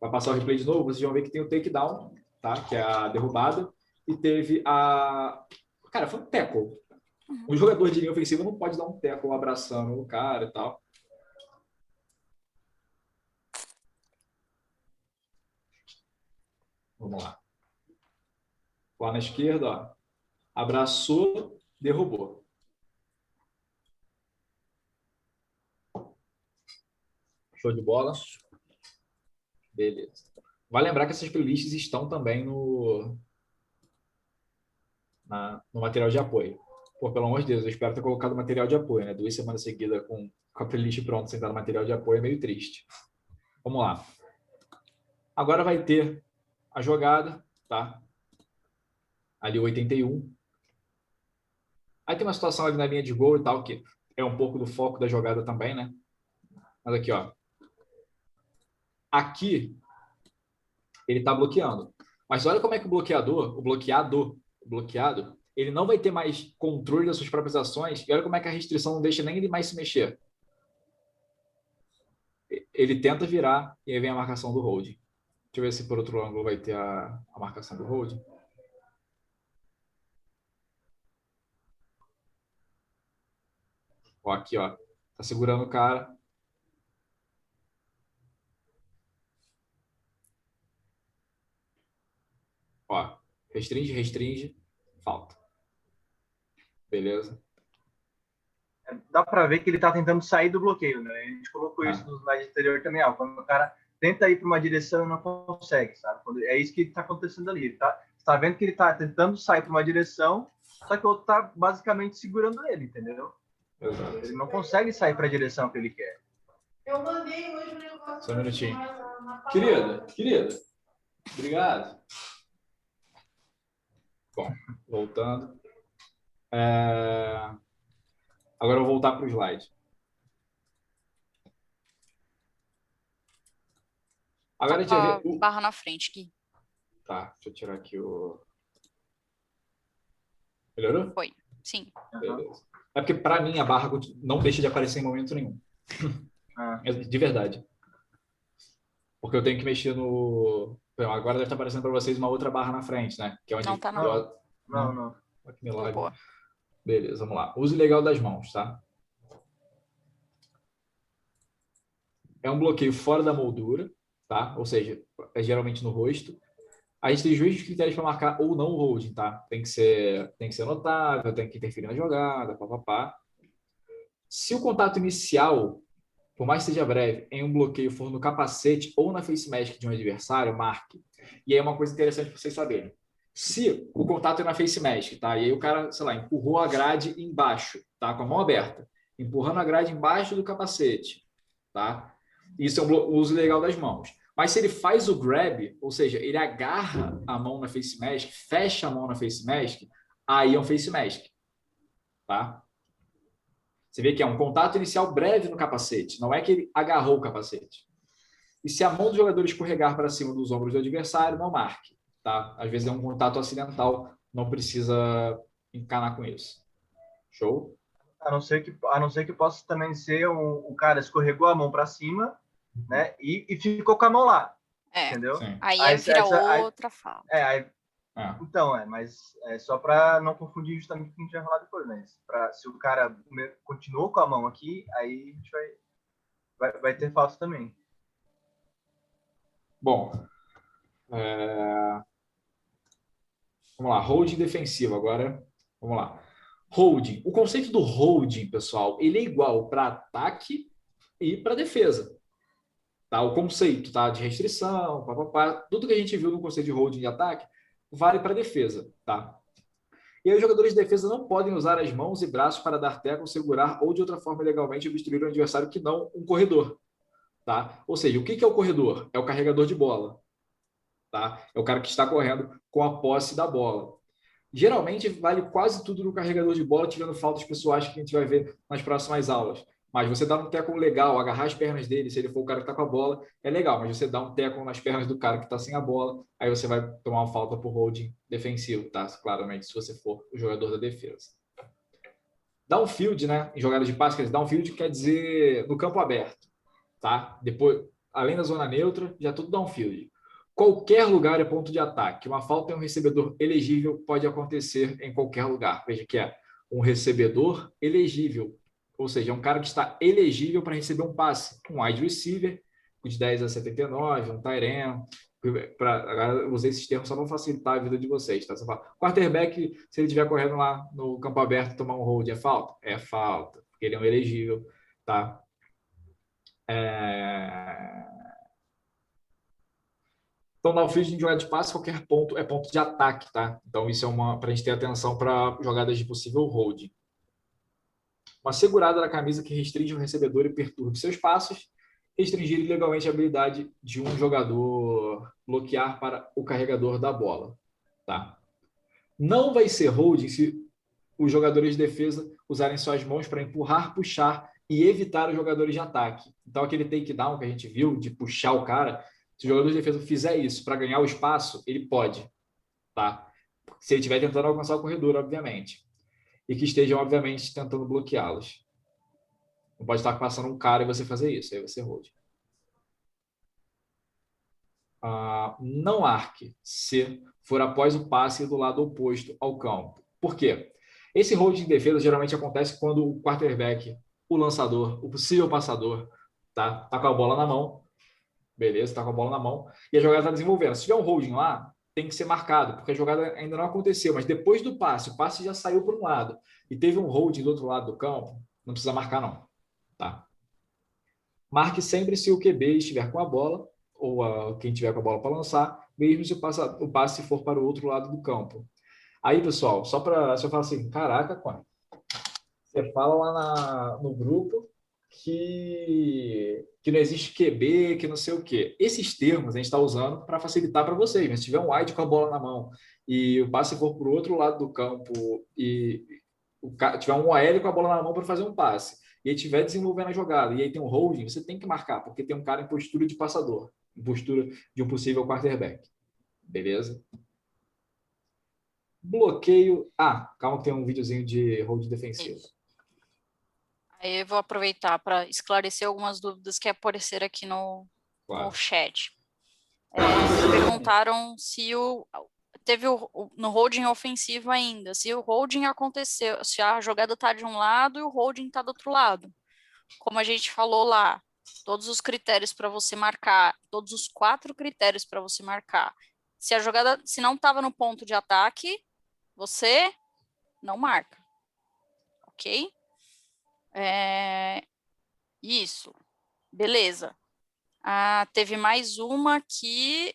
Vai passar o replay de novo, vocês vão ver que tem o takedown, tá? que é a derrubada, e teve a, Cara, foi um tackle. Uhum. Um jogador de linha ofensiva não pode dar um tackle abraçando o cara e tal. Vamos lá. Lá na esquerda, ó, abraçou, derrubou. Show de bola. Beleza. Vai lembrar que essas playlists estão também no, na, no material de apoio. Pô, pelo amor de Deus, eu espero ter colocado material de apoio, né? Duas semanas seguidas com, com a playlist pronta sem dar material de apoio é meio triste. Vamos lá. Agora vai ter a jogada, tá? Ali 81. Aí tem uma situação ali na linha de gol e tal, que é um pouco do foco da jogada também, né? Mas aqui, ó. Aqui, ele tá bloqueando. Mas olha como é que o bloqueador, o bloqueado, o bloqueado, ele não vai ter mais controle das suas próprias ações. E olha como é que a restrição não deixa nem ele mais se mexer. Ele tenta virar e aí vem a marcação do hold. Deixa eu ver se por outro ângulo vai ter a, a marcação do hold. Ó, aqui, ó. Tá segurando o cara. Ó, restringe, restringe, falta. Beleza? Dá para ver que ele está tentando sair do bloqueio, né? A gente colocou ah. isso no slide anterior também, ó. Quando o cara tenta ir para uma direção e não consegue, sabe? É isso que está acontecendo ali. Ele tá, está vendo que ele está tentando sair para uma direção, só que o outro está basicamente segurando ele, entendeu? Exato. Ele não consegue sair para a direção que ele quer. Eu mandei hoje o negócio. Só um minutinho. Querida, querida. Obrigado. Bom, voltando. É... Agora eu vou voltar para o slide. Agora a gente. O... Barra na frente aqui. Tá, deixa eu tirar aqui o. Melhorou? Foi, sim. Beleza. É porque, para mim, a barra não deixa de aparecer em momento nenhum. Ah. De verdade. Porque eu tenho que mexer no. Agora deve estar aparecendo para vocês uma outra barra na frente, né? Que é onde não, tá não. Eu... Não, não. Olha que milagre. Boa. Beleza, vamos lá. Uso legal das mãos, tá? É um bloqueio fora da moldura, tá? Ou seja, é geralmente no rosto. A gente tem juízes critérios para marcar ou não o holding, tá? Tem que ser, tem que ser notável, tem que interferir na jogada, papapá. Se o contato inicial, por mais que seja breve, em um bloqueio for no capacete ou na face mask de um adversário, marque. E aí é uma coisa interessante para vocês saberem. Se o contato é na face mask, tá? E aí o cara, sei lá, empurrou a grade embaixo, tá? Com a mão aberta. Empurrando a grade embaixo do capacete, tá? Isso é um uso legal das mãos. Mas se ele faz o grab, ou seja, ele agarra a mão na face mask, fecha a mão na face mask, aí é um face mask, tá? Você vê que é um contato inicial breve no capacete, não é que ele agarrou o capacete. E se a mão do jogador escorregar para cima dos ombros do adversário, não marque tá? Às vezes é um contato acidental, não precisa encanar com isso. Show? A não ser que, a não ser que possa também ser um, o cara escorregou a mão para cima, né? E, e, ficou com a mão lá. É. Entendeu? Sim. Aí, aí vira essa, outra fala. É, aí, é. Então, é, mas é só para não confundir justamente o que a gente vai falar depois, mas pra, se o cara continuou com a mão aqui, aí a gente vai, vai, vai ter falta também. Bom, é... Vamos lá, holding defensivo. Agora, vamos lá. Holding. O conceito do holding, pessoal, ele é igual para ataque e para defesa. Tá? O conceito tá? de restrição, pá, tudo que a gente viu no conceito de holding de ataque vale para defesa. Tá? E aí, os jogadores de defesa não podem usar as mãos e braços para dar teco, segurar ou de outra forma legalmente obstruir o adversário que não um corredor. Tá? Ou seja, o que é o corredor? É o carregador de bola tá? É o cara que está correndo com a posse da bola. Geralmente vale quase tudo no carregador de bola, tirando faltas pessoais que a gente vai ver nas próximas aulas. Mas você dá um teco legal, agarrar as pernas dele, se ele for o cara que está com a bola, é legal. Mas você dá um teco nas pernas do cara que está sem a bola, aí você vai tomar uma falta por holding defensivo, tá? Claramente, se você for o jogador da defesa. Downfield, né? Em jogadas de passe, downfield quer dizer no campo aberto, tá? Depois, além da zona neutra, já tudo downfield. Qualquer lugar é ponto de ataque. Uma falta em um recebedor elegível pode acontecer em qualquer lugar. Veja que é um recebedor elegível, ou seja, é um cara que está elegível para receber um passe. Um wide receiver, de 10 a 79, um Tyren, Pra, eu usei esses termos só para facilitar a vida de vocês, tá? Você fala, quarterback, se ele estiver correndo lá no campo aberto tomar um hold, é falta? É falta, porque ele é um elegível, tá? É... Então, na de jogada de passe, qualquer ponto é ponto de ataque, tá? Então, isso é uma para a gente ter atenção para jogadas de possível hold. Uma segurada na camisa que restringe o recebedor e perturbe seus passos restringir ilegalmente a habilidade de um jogador bloquear para o carregador da bola. Tá? Não vai ser holding se os jogadores de defesa usarem suas mãos para empurrar, puxar e evitar os jogadores de ataque. Então, aquele takedown que a gente viu de puxar o cara, se o jogador de defesa fizer isso para ganhar o espaço, ele pode. Tá? Se ele estiver tentando alcançar o corredor, obviamente. E que estejam, obviamente, tentando bloqueá-los. Não pode estar passando um cara e você fazer isso, aí você hold. Ah, não arque se for após o passe do lado oposto ao campo. Por quê? Esse hold de defesa geralmente acontece quando o quarterback, o lançador, o possível passador, tá, tá com a bola na mão, beleza, tá com a bola na mão, e a jogada está desenvolvendo. Se tiver um holding lá, tem que ser marcado, porque a jogada ainda não aconteceu, mas depois do passe, o passe já saiu para um lado e teve um holding do outro lado do campo, não precisa marcar não. Tá? Marque sempre se o QB estiver com a bola, ou a, quem tiver com a bola para lançar, mesmo se o passe, o passe for para o outro lado do campo. Aí, pessoal, só para. Eu falar assim, caraca, você fala lá na, no grupo que, que não existe QB, que não sei o quê. Esses termos a gente está usando para facilitar para vocês, mas se tiver um wide com a bola na mão e o passe for para o outro lado do campo e o, tiver um OL com a bola na mão para fazer um passe e estiver desenvolvendo a jogada, e aí tem um holding, você tem que marcar, porque tem um cara em postura de passador, em postura de um possível quarterback. Beleza? Bloqueio. Ah, calma que tem um videozinho de hold defensivo. Aí eu vou aproveitar para esclarecer algumas dúvidas que apareceram aqui no, claro. no chat. É, perguntaram se o, teve o, o, no holding ofensivo ainda, se o holding aconteceu, se a jogada está de um lado e o holding está do outro lado. Como a gente falou lá, todos os critérios para você marcar, todos os quatro critérios para você marcar. Se a jogada, se não estava no ponto de ataque, você não marca, ok? É, isso, beleza. Ah, teve mais uma que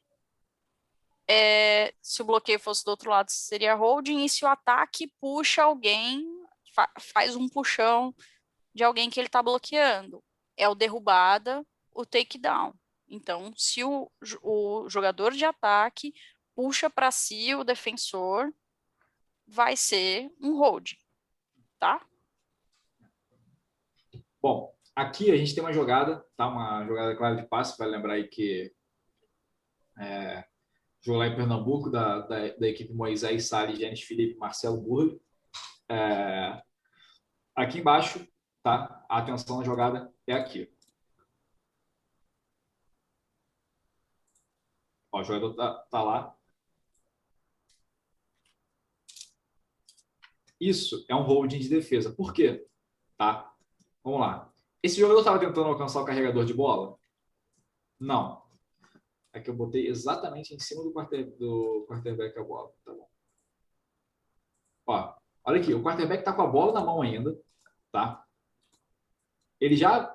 é, se o bloqueio fosse do outro lado, seria holding, e se o ataque puxa alguém, fa faz um puxão de alguém que ele está bloqueando. É o derrubada, o takedown. Então, se o, o jogador de ataque puxa para si o defensor, vai ser um hold, tá? Bom, aqui a gente tem uma jogada, tá? Uma jogada clara de passe, vai lembrar aí que é, jogou lá em Pernambuco, da, da, da equipe Moisés Salles, Janis Felipe, Marcelo Burri. É, aqui embaixo, tá? A atenção na jogada é aqui. Ó, o jogador tá, tá lá. Isso é um holding de defesa. Por quê? Tá? Vamos lá. Esse jogador estava tentando alcançar o carregador de bola? Não. É que eu botei exatamente em cima do, quarter, do quarterback a bola. Tá bom. Ó, olha aqui, o quarterback está com a bola na mão ainda, tá? Ele já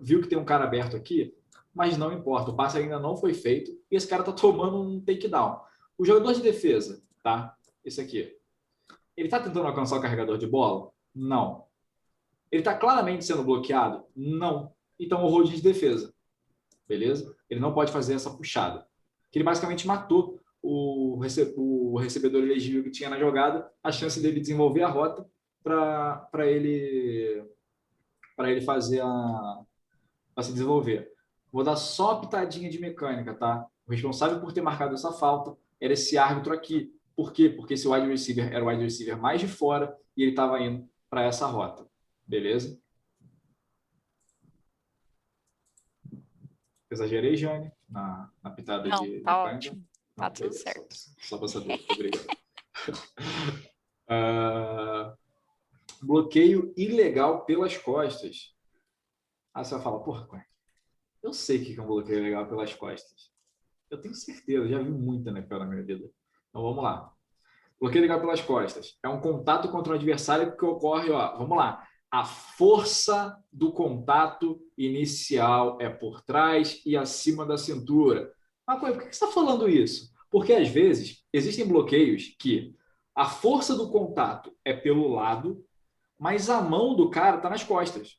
viu que tem um cara aberto aqui, mas não importa, o passe ainda não foi feito e esse cara está tomando um takedown. O jogador de defesa, tá? Esse aqui. Ele está tentando alcançar o carregador de bola? Não. Ele está claramente sendo bloqueado? Não. Então, o hold de defesa beleza? Ele não pode fazer essa puxada. Que ele basicamente matou o, rece o recebedor elegível que tinha na jogada, a chance dele desenvolver a rota para ele para ele fazer a para se desenvolver. Vou dar só uma pitadinha de mecânica, tá? O responsável por ter marcado essa falta era esse árbitro aqui. Por quê? Porque esse wide receiver era o wide receiver mais de fora e ele estava indo para essa rota. Beleza? Exagerei, Jane, na, na pitada Não, de. Tá de ótimo. Tá Não, tudo certo. Só, só para saber. Obrigado. uh, bloqueio ilegal pelas costas. Aí você vai falar, porra, eu sei que é um bloqueio ilegal pelas costas. Eu tenho certeza, já vi muita NFL na minha vida. Então vamos lá. Bloqueio legal pelas costas. É um contato contra o adversário que ocorre, ó, vamos lá. A força do contato inicial é por trás e acima da cintura. Mas por que você está falando isso? Porque às vezes existem bloqueios que a força do contato é pelo lado, mas a mão do cara está nas costas.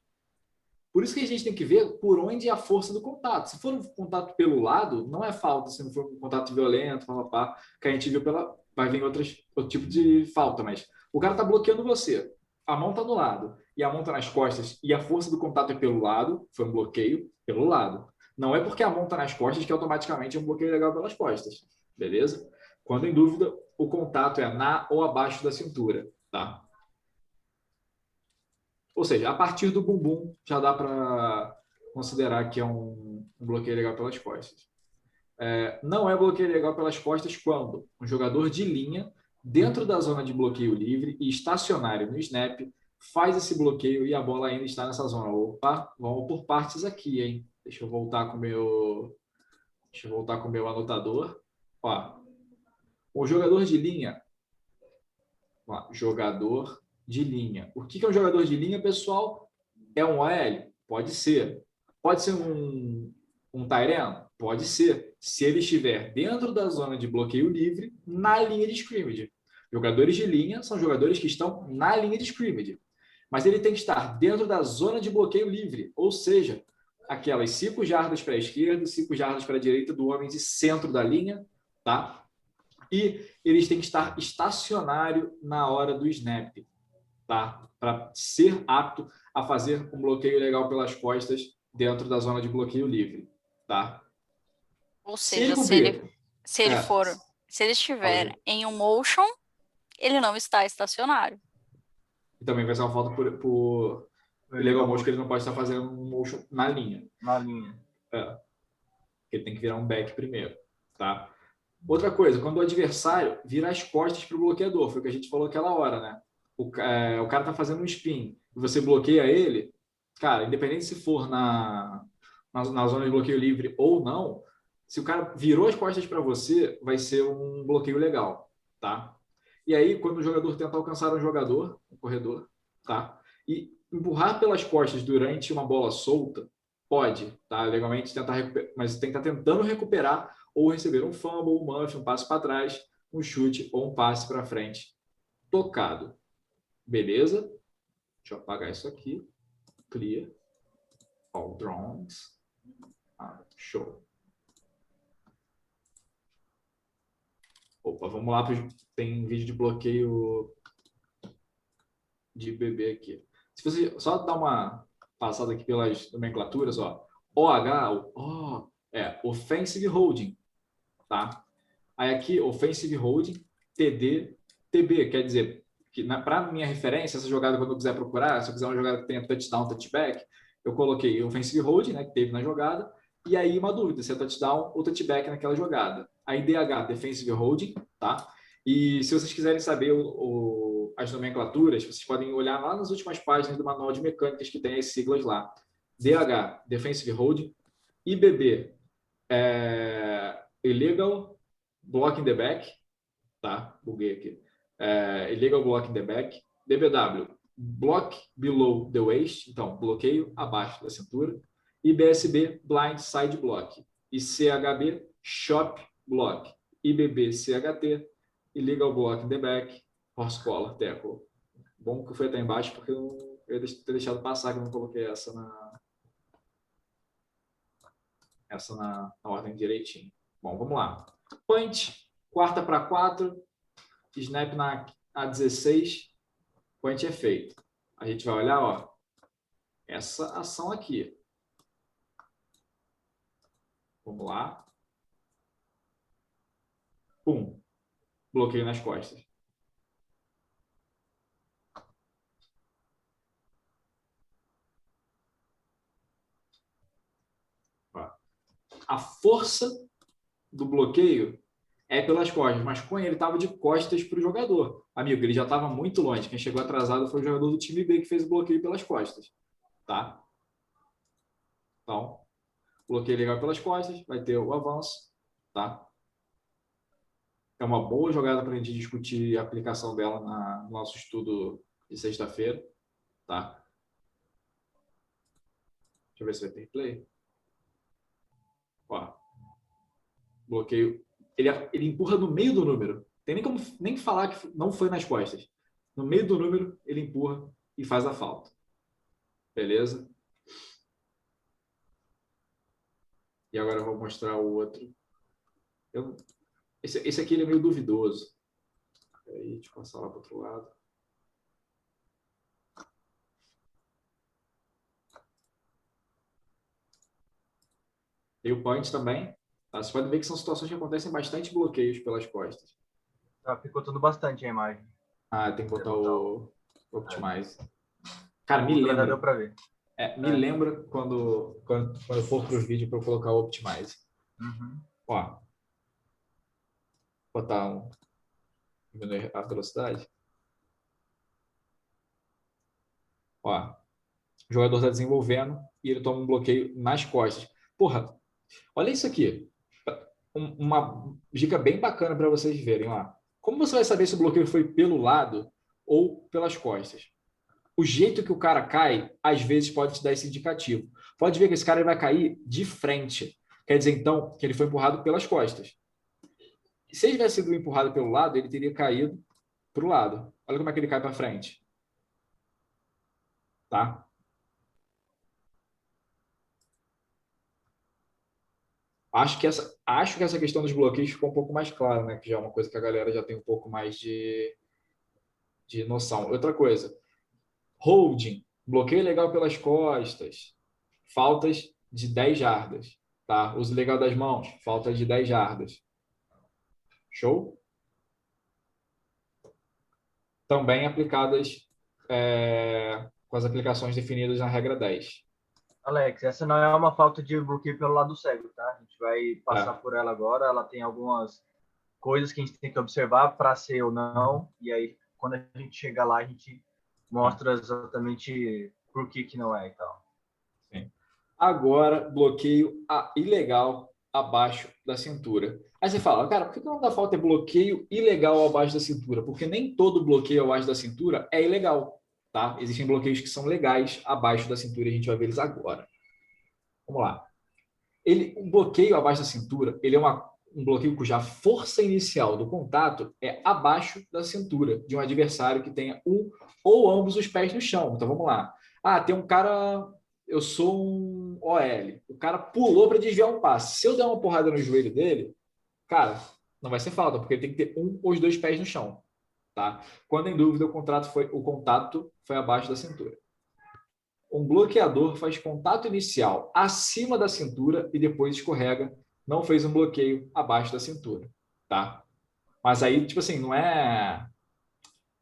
Por isso que a gente tem que ver por onde é a força do contato. Se for um contato pelo lado, não é falta. Se não for um contato violento, papá, que a gente viu pela. Vai vir outros, outro tipo de falta, mas o cara está bloqueando você. A mão está do lado e a mão está nas costas e a força do contato é pelo lado, foi um bloqueio pelo lado. Não é porque a mão está nas costas que automaticamente é um bloqueio legal pelas costas. Beleza? Quando em dúvida, o contato é na ou abaixo da cintura, tá? Ou seja, a partir do bumbum já dá para considerar que é um, um, bloqueio legal pelas costas. É, não é bloqueio legal pelas costas quando um jogador de linha, dentro da zona de bloqueio livre e estacionário no snap, faz esse bloqueio e a bola ainda está nessa zona. Opa, vamos por partes aqui, hein? Deixa eu voltar com meu. Deixa eu voltar com meu anotador. Ó, o jogador de linha. Ó, jogador de linha. O que é um jogador de linha, pessoal? É um OL? Pode ser. Pode ser um, um Tyrene? Pode ser. Se ele estiver dentro da zona de bloqueio livre, na linha de scrimmage. Jogadores de linha são jogadores que estão na linha de scrimmage. Mas ele tem que estar dentro da zona de bloqueio livre, ou seja, aquelas 5 jardas para a esquerda, 5 jardas para a direita do homem de centro da linha, tá? E eles têm que estar estacionário na hora do snap tá? Para ser apto a fazer um bloqueio legal pelas costas dentro da zona de bloqueio livre, tá? Ou seja, se ele, se ele, se ele é. for, se ele estiver em um motion, ele não está estacionário. E também vai ser uma falta por, por legal motion que ele não pode estar fazendo um motion na linha. Na linha. É. Ele tem que virar um back primeiro, tá? Outra coisa, quando o adversário vira as costas para o bloqueador, foi o que a gente falou aquela hora, né? o, é, o cara tá fazendo um spin e você bloqueia ele, cara, independente se for na, na, na zona de bloqueio livre ou não, se o cara virou as costas para você, vai ser um bloqueio legal, tá? E aí, quando o jogador tenta alcançar um jogador, um corredor, tá? E empurrar pelas costas durante uma bola solta, pode, tá? Legalmente tentar recuperar, mas tem que estar tá tentando recuperar ou receber um fumble, um muff, um passo para trás, um chute ou um passe para frente tocado. Beleza? Deixa eu apagar isso aqui. Clear. All drawings. Ah, show. Opa, vamos lá. Tem vídeo de bloqueio de bebê aqui. Se você só dar uma passada aqui pelas nomenclaturas, ó. OH, o, é Offensive Holding, tá? Aí aqui, Offensive Holding, TD, TB, quer dizer que para minha referência, essa jogada, quando eu quiser procurar, se eu quiser uma jogada que tenha touchdown, touchback, eu coloquei offensive hold, né, que teve na jogada, e aí uma dúvida, se é touchdown ou touchback naquela jogada. Aí DH, defensive holding, tá? E se vocês quiserem saber o, o, as nomenclaturas, vocês podem olhar lá nas últimas páginas do manual de mecânicas que tem as siglas lá. DH, defensive holding, IBB, é, illegal blocking the back, tá? Buguei aqui é, illegal block in the back, DBW, block below the waist, então bloqueio abaixo da cintura, e BSB, blind side block, e CHB, shop block, IBB, CHT, illegal block in the back, horse collar, tackle. Bom que foi até embaixo, porque eu, eu ter deixado passar que eu não coloquei essa na essa na, na ordem direitinho. Bom, vamos lá. Punch, quarta para quatro, snap na A16, point é feito. A gente vai olhar, ó, essa ação aqui. Vamos lá. Pum. Bloqueio nas costas. A força do bloqueio é pelas costas, mas com ele estava de costas para o jogador. Amigo, ele já estava muito longe. Quem chegou atrasado foi o jogador do time B que fez o bloqueio pelas costas. Tá? Então, bloqueio legal pelas costas, vai ter o avanço tá? É uma boa jogada para a gente discutir a aplicação dela na, no nosso estudo de sexta-feira, tá? Deixa eu ver se vai ter play. Ó. Bloqueio. Ele, ele empurra no meio do número. Tem nem como nem falar que não foi nas costas. No meio do número, ele empurra e faz a falta. Beleza? E agora eu vou mostrar o outro. Eu, esse, esse aqui ele é meio duvidoso. Aí, deixa eu passar lá para o outro lado. Tem o punch também. Tá? Você pode ver que são situações que acontecem bastante bloqueios pelas costas. Tá picotando bastante a imagem. Ah, tem que botar o, o Optimize. Cara, me lembra. Deu pra ver. É, me é. lembra quando, quando, quando eu for para os vídeos para eu colocar o Optimize. Uhum. Ó. Botar um. Diminuir a velocidade. Ó. O jogador está desenvolvendo e ele toma um bloqueio nas costas. Porra, olha isso aqui. Uma dica bem bacana para vocês verem. Ó. Como você vai saber se o bloqueio foi pelo lado ou pelas costas? O jeito que o cara cai, às vezes, pode te dar esse indicativo. Pode ver que esse cara vai cair de frente. Quer dizer, então, que ele foi empurrado pelas costas. Se ele tivesse sido empurrado pelo lado, ele teria caído para o lado. Olha como é que ele cai para frente. Tá? Acho que, essa, acho que essa questão dos bloqueios ficou um pouco mais clara, né? Que já é uma coisa que a galera já tem um pouco mais de, de noção. Outra coisa, holding, bloqueio legal pelas costas, faltas de 10 jardas, tá? Uso legal das mãos, falta de 10 jardas. Show? Também aplicadas é, com as aplicações definidas na regra 10. Alex, essa não é uma falta de bloqueio pelo lado cego, tá? A gente vai passar é. por ela agora. Ela tem algumas coisas que a gente tem que observar para ser ou não. E aí, quando a gente chegar lá, a gente mostra exatamente por que, que não é e tal. Sim. Agora, bloqueio ilegal abaixo da cintura. Aí você fala, cara, por que, que não dá falta é bloqueio ilegal abaixo da cintura? Porque nem todo bloqueio abaixo da cintura é ilegal tá? Existem bloqueios que são legais abaixo da cintura e a gente vai ver eles agora. Vamos lá. Ele, um bloqueio abaixo da cintura, ele é uma, um bloqueio cuja força inicial do contato é abaixo da cintura de um adversário que tenha um ou ambos os pés no chão. Então vamos lá. Ah, tem um cara, eu sou um OL. O cara pulou para desviar um passe. Se eu der uma porrada no joelho dele, cara, não vai ser falta, porque ele tem que ter um ou os dois pés no chão. Tá? Quando em dúvida, o, contrato foi, o contato foi abaixo da cintura. Um bloqueador faz contato inicial acima da cintura e depois escorrega, não fez um bloqueio abaixo da cintura. Tá? Mas aí, tipo assim, não é.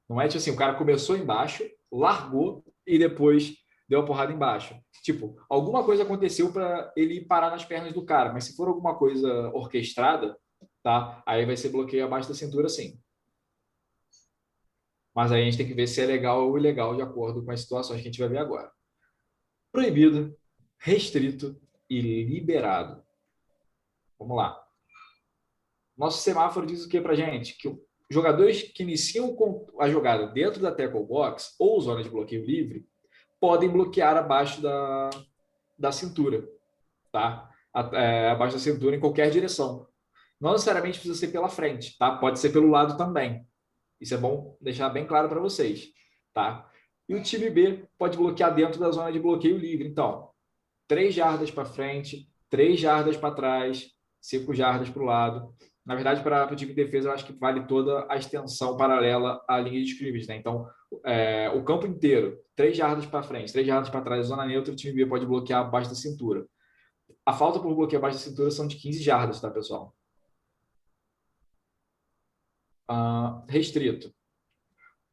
Não é tipo assim, o cara começou embaixo, largou e depois deu a porrada embaixo. Tipo, alguma coisa aconteceu para ele parar nas pernas do cara, mas se for alguma coisa orquestrada, tá? Aí vai ser bloqueio abaixo da cintura, sim. Mas aí a gente tem que ver se é legal ou ilegal de acordo com as situações que a gente vai ver agora. Proibido, restrito e liberado. Vamos lá. Nosso semáforo diz o que para gente? Que jogadores que iniciam a jogada dentro da tackle box ou zona de bloqueio livre podem bloquear abaixo da, da cintura, tá? É, abaixo da cintura em qualquer direção. Não necessariamente precisa ser pela frente, tá? Pode ser pelo lado também. Isso é bom deixar bem claro para vocês, tá? E o time B pode bloquear dentro da zona de bloqueio livre. Então, três jardas para frente, três jardas para trás, cinco jardas para o lado. Na verdade, para o time de defesa, eu acho que vale toda a extensão paralela à linha de scrimmage, né? Então, é, o campo inteiro, três jardas para frente, três jardas para trás, zona neutra, o time B pode bloquear abaixo da cintura. A falta por bloqueio abaixo da cintura são de 15 jardas, tá, pessoal? uh, restrito.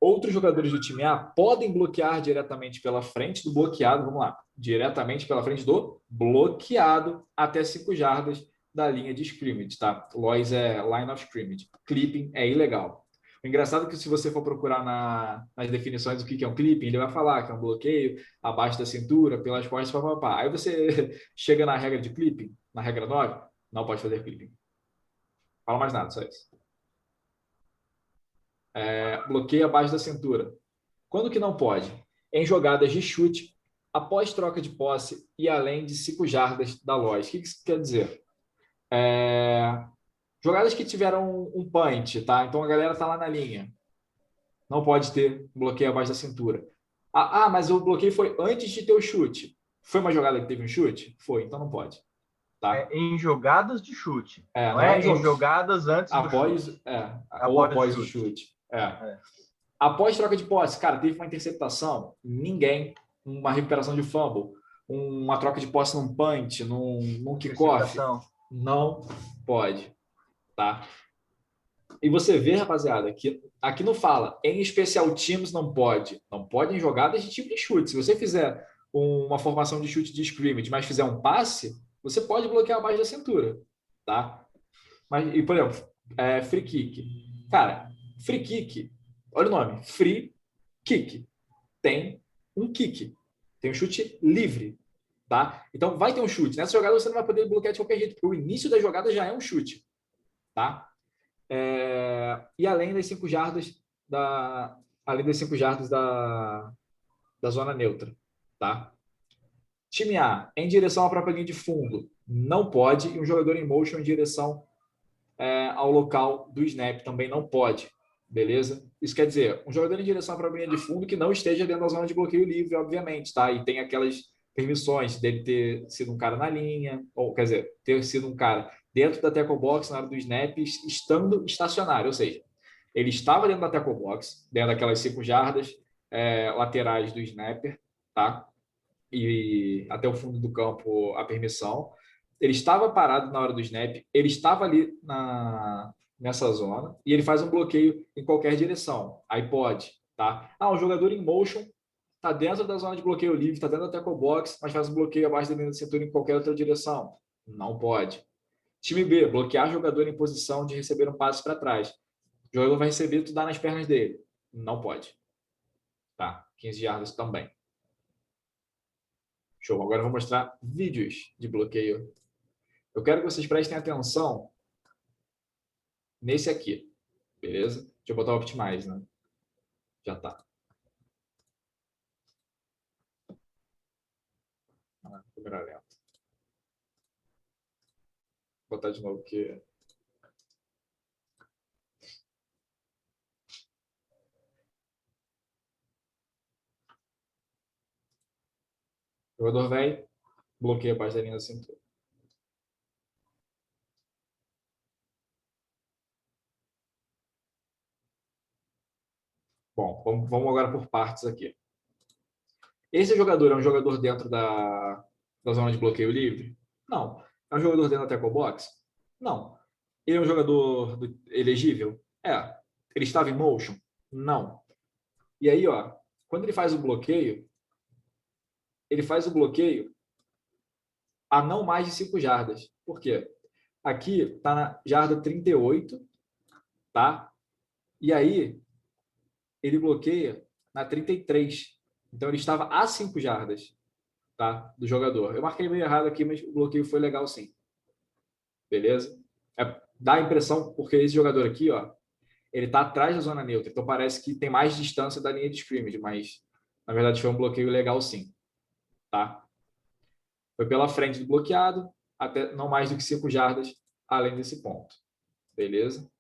Outros jogadores do time A podem bloquear diretamente pela frente do bloqueado, vamos lá, diretamente pela frente do bloqueado até 5 jardas da linha de scrimmage, tá? Lois é line of scrimmage. Clipping é ilegal. O engraçado é que se você for procurar na, nas definições do que é um clipping, ele vai falar que é um bloqueio abaixo da cintura, pelas costas, papapá. Aí você chega na regra de clipping, na regra 9, não pode fazer clipping. Fala mais nada, só isso. É, bloqueio abaixo da cintura. Quando que não pode? Em jogadas de chute, após troca de posse e além de cinco jardas da loja. O que isso quer dizer? É, jogadas que tiveram um punch, tá? Então a galera tá lá na linha. Não pode ter bloqueio abaixo da cintura. Ah, ah, mas o bloqueio foi antes de ter o chute. Foi uma jogada que teve um chute? Foi, então não pode. Tá? É, em jogadas de chute. É, não, não é, é em jogadas antes após, do chute. É, após ou após o chute. Chute. É. é. Após troca de posse, cara, teve uma interceptação, ninguém, uma recuperação de fumble, uma troca de posse num punch, num, num kickoff, não pode, tá? E você vê, rapaziada, que aqui não fala, em especial times não pode. Não pode em jogadas de tipo de chute. Se você fizer uma formação de chute de scrimmage, mas fizer um passe, você pode bloquear abaixo da cintura, tá? Mas, e, por exemplo, é, free kick. Cara, free kick, olha o nome, free kick. Tem um kick, tem um chute livre, tá? Então vai ter um chute. Nessa jogada você não vai poder bloquear de qualquer jeito, porque o início da jogada já é um chute, tá? É, e além das cinco jardas da além das cinco jardas da, da zona neutra, tá? Time A, em direção à própria linha de fundo, não pode. E um jogador em motion em direção é, ao local do snap também não pode. Beleza? Isso quer dizer, um jogador em direção à própria linha de fundo que não esteja dentro da zona de bloqueio livre, obviamente, tá? E tem aquelas permissões dele ter sido um cara na linha, ou quer dizer, ter sido um cara dentro da tackle box na hora do snap, estando estacionário, ou seja, ele estava dentro da tackle box, dentro daquelas cinco jardas é, laterais do snapper, tá? e até o fundo do campo a permissão. Ele estava parado na hora do snap, ele estava ali na, nessa zona e ele faz um bloqueio em qualquer direção. Aí pode, tá? Ah, um jogador em motion está dentro da zona de bloqueio livre, está dentro da tackle box, mas faz um bloqueio abaixo da linha de cintura em qualquer outra direção. Não pode. Time B, bloquear jogador em posição de receber um passe para trás. O jogador vai receber tudo nas pernas dele. Não pode. Tá? 15 jardas também. Show. Agora eu vou mostrar vídeos de bloqueio. Eu quero que vocês prestem atenção nesse aqui. Beleza? Deixa eu botar o Optimize, né? Já tá. Ah, câmera lenta. Vou botar de novo aqui. O jogador vem, bloqueia a parte da linha da cintura. Bom, vamos agora por partes aqui. Esse jogador é um jogador dentro da, da zona de bloqueio livre? Não. É um jogador dentro da tackle box? Não. Ele é um jogador do, elegível? É. Ele estava em motion? Não. E aí, ó, quando ele faz o bloqueio, ele faz o bloqueio a não mais de 5 jardas. Por quê? Aqui está na jarda 38, tá? E aí, ele bloqueia na 33. Então, ele estava a 5 jardas, tá? Do jogador. Eu marquei meio errado aqui, mas o bloqueio foi legal sim. Beleza? É, dá a impressão, porque esse jogador aqui, ó, ele está atrás da zona neutra. Então, parece que tem mais distância da linha de scrimmage, mas, na verdade, foi um bloqueio legal sim tá? Foi pela frente do bloqueado, até não mais do que 5 jardas além desse ponto. Beleza?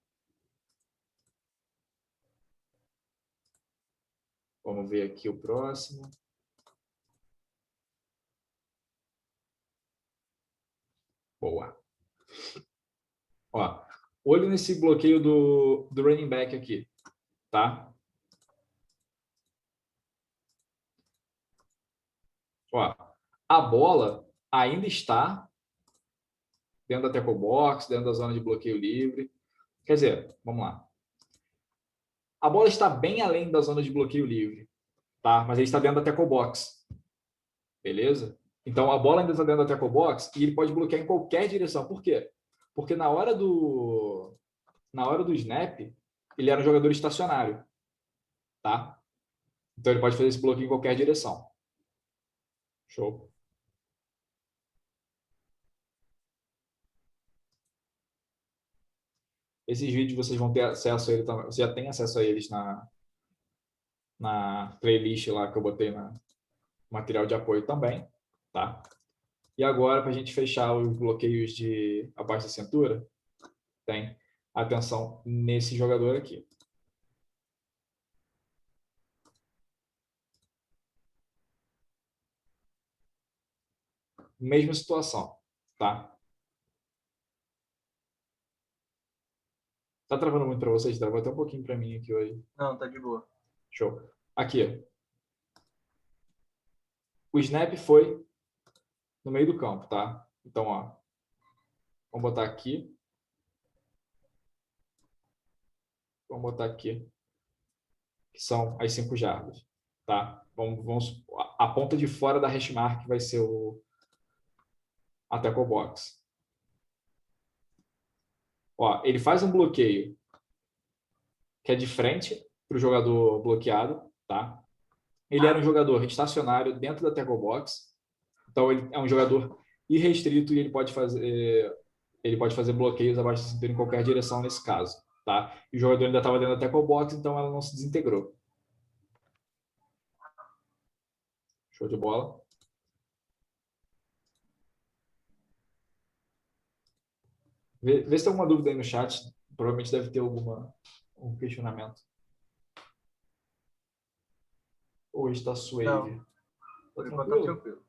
Vamos ver aqui o próximo. Boa. Ó, olho nesse bloqueio do, do running back aqui, tá? Ó, a bola ainda está dentro da tackle box, dentro da zona de bloqueio livre. Quer dizer, vamos lá. A bola está bem além da zona de bloqueio livre, tá? Mas ele está dentro da tackle box. Beleza? Então a bola ainda está dentro da tackle box e ele pode bloquear em qualquer direção. Por quê? Porque na hora do na hora do snap, ele era um jogador estacionário, tá? Então ele pode fazer esse bloqueio em qualquer direção. Show. Esses vídeos vocês vão ter acesso a ele também. Você já tem acesso a eles na, na playlist lá que eu botei na material de apoio também, tá? E agora, para a gente fechar os bloqueios de abaixo da cintura, tem atenção nesse jogador aqui. Mesma situação, tá? Tá travando muito para vocês? Travou até um pouquinho para mim aqui hoje. Não, tá de boa. Show. Aqui. O snap foi no meio do campo, tá? Então, ó. Vamos botar aqui. Vamos botar aqui. Que são as cinco jardas, tá? Vamos, vamos, a ponta de fora da hash mark vai ser o a tackle box. Ó, ele faz um bloqueio que é de frente para o jogador bloqueado, tá? Ele era um jogador estacionário dentro da tackle box, então ele é um jogador irrestrito e ele pode fazer ele pode fazer bloqueios abaixo da cintura em qualquer direção nesse caso, tá? E o jogador ainda estava dentro da tackle box, então ela não se desintegrou. Show de bola. Vê, vê se tem alguma dúvida aí no chat. Provavelmente deve ter alguma um questionamento. Ou está suave? Tá tranquilo.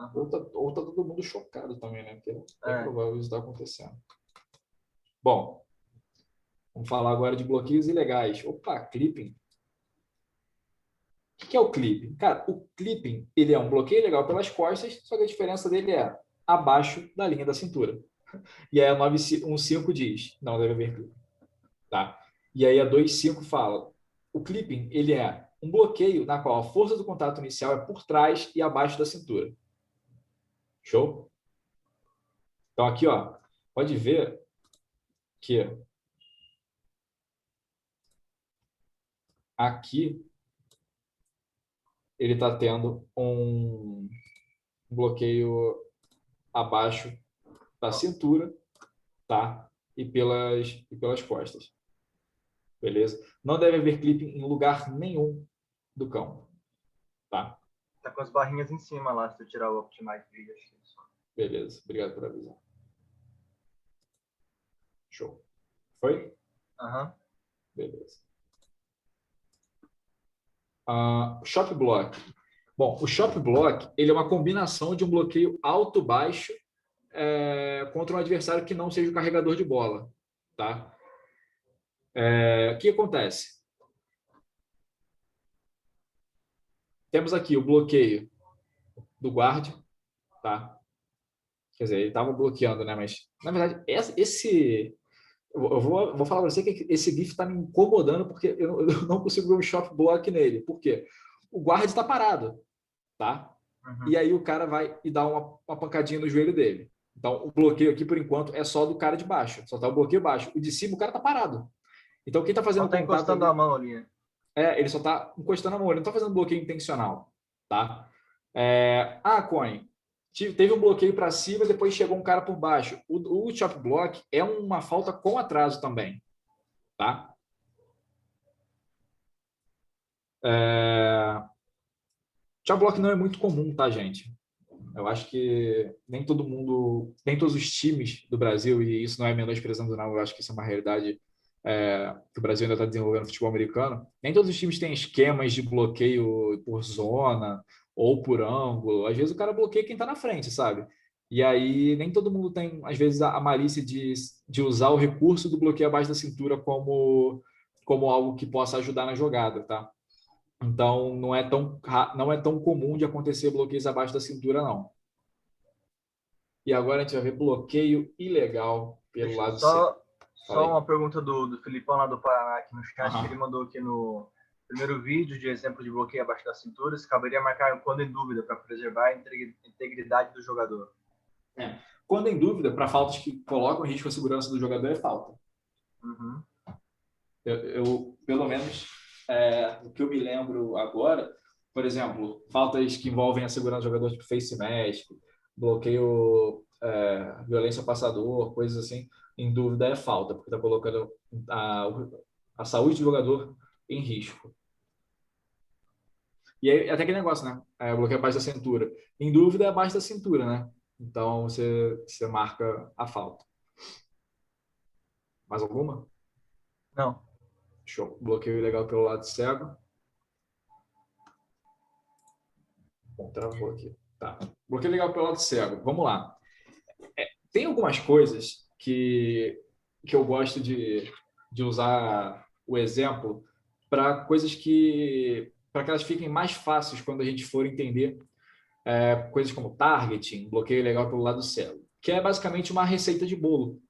Uhum. Ou, tá, ou tá todo mundo chocado também, né? Porque é, é provável isso estar tá acontecendo. Bom, vamos falar agora de bloqueios ilegais. Opa, clipping. O que é o clipping? Cara, o clipping ele é um bloqueio legal pelas costas, só que a diferença dele é abaixo da linha da cintura. E aí a 915 diz, não deve haver clipping. Tá? E aí a 25 fala, o clipping ele é um bloqueio na qual a força do contato inicial é por trás e abaixo da cintura. Show? Então aqui, ó, pode ver que aqui ele está tendo um bloqueio abaixo da cintura, tá? E pelas, e pelas costas. Beleza? Não deve haver clipe em lugar nenhum do cão. Tá? Tá com as barrinhas em cima lá, se eu tirar o Optimize Video. Beleza, obrigado por avisar. Show. Foi? Aham. Uhum. Beleza. Uh, shop Block. Bom, o Shop Block ele é uma combinação de um bloqueio alto-baixo é, contra um adversário que não seja o carregador de bola. Tá? É, o que acontece? Temos aqui o bloqueio do guarda, tá? Quer dizer, ele estava bloqueando, né? Mas, na verdade, esse... Eu vou, vou falar para você que esse GIF está me incomodando porque eu, eu, não consigo ver um shop block nele. Por quê? O guarda está parado, tá? Uhum. E aí o cara vai e dá uma, uma pancadinha no joelho dele. Então, o bloqueio aqui, por enquanto, é só do cara de baixo. Só está o bloqueio baixo. O de cima, o cara está parado. Então, quem está fazendo só tá encostando ali, a mão ali. Né? É, ele só está encostando a mão. Ele não está fazendo bloqueio intencional. Tá? É... Ah, Coin, teve um bloqueio para cima, depois chegou um cara por baixo. O, o chop block é uma falta com atraso também. Tá? É... Chop block não é muito comum, tá, gente? Eu acho que nem todo mundo, nem todos os times do Brasil, e isso não é menosprezando, não, eu acho que isso é uma realidade é, que o Brasil ainda está desenvolvendo futebol americano. Nem todos os times têm esquemas de bloqueio por zona ou por ângulo. Às vezes o cara bloqueia quem está na frente, sabe? E aí nem todo mundo tem, às vezes, a, malícia de, de usar o recurso do bloqueio abaixo da cintura como, como algo que possa ajudar na jogada, tá? Então, não é tão, não é tão comum de acontecer bloqueios abaixo da cintura, não. E agora a gente vai ver bloqueio ilegal pelo Deixa lado só, Só uma pergunta do, do Filipão lá do Paraná aqui no chat, uhum. ele mandou aqui no primeiro vídeo de exemplo de bloqueio abaixo da cintura, se caberia marcar quando em dúvida para preservar a integridade do jogador. É. Quando em dúvida, para faltas que colocam risco a segurança do jogador, é falta. Uhum. Eu, eu, pelo menos, é, o que eu me lembro agora, por exemplo, faltas que envolvem a segurança do jogador, tipo face mask, bloqueio, é, violência ao passador, coisas assim. Em dúvida é falta, porque está colocando a, a saúde do jogador em risco. E aí, até aquele negócio, né? É, bloqueio abaixo da cintura. Em dúvida, é abaixo da cintura, né? Então, você, você marca a falta. Mais alguma? Não. Show. Bloqueio ilegal pelo lado cego. Bom, travou aqui. Tá. Bloqueio ilegal pelo lado cego. Vamos lá. É, tem algumas coisas que, que eu gosto de, de usar o exemplo para coisas que para que elas fiquem mais fáceis quando a gente for entender é, coisas como targeting, bloqueio legal pelo lado cego, que é basicamente uma receita de bolo,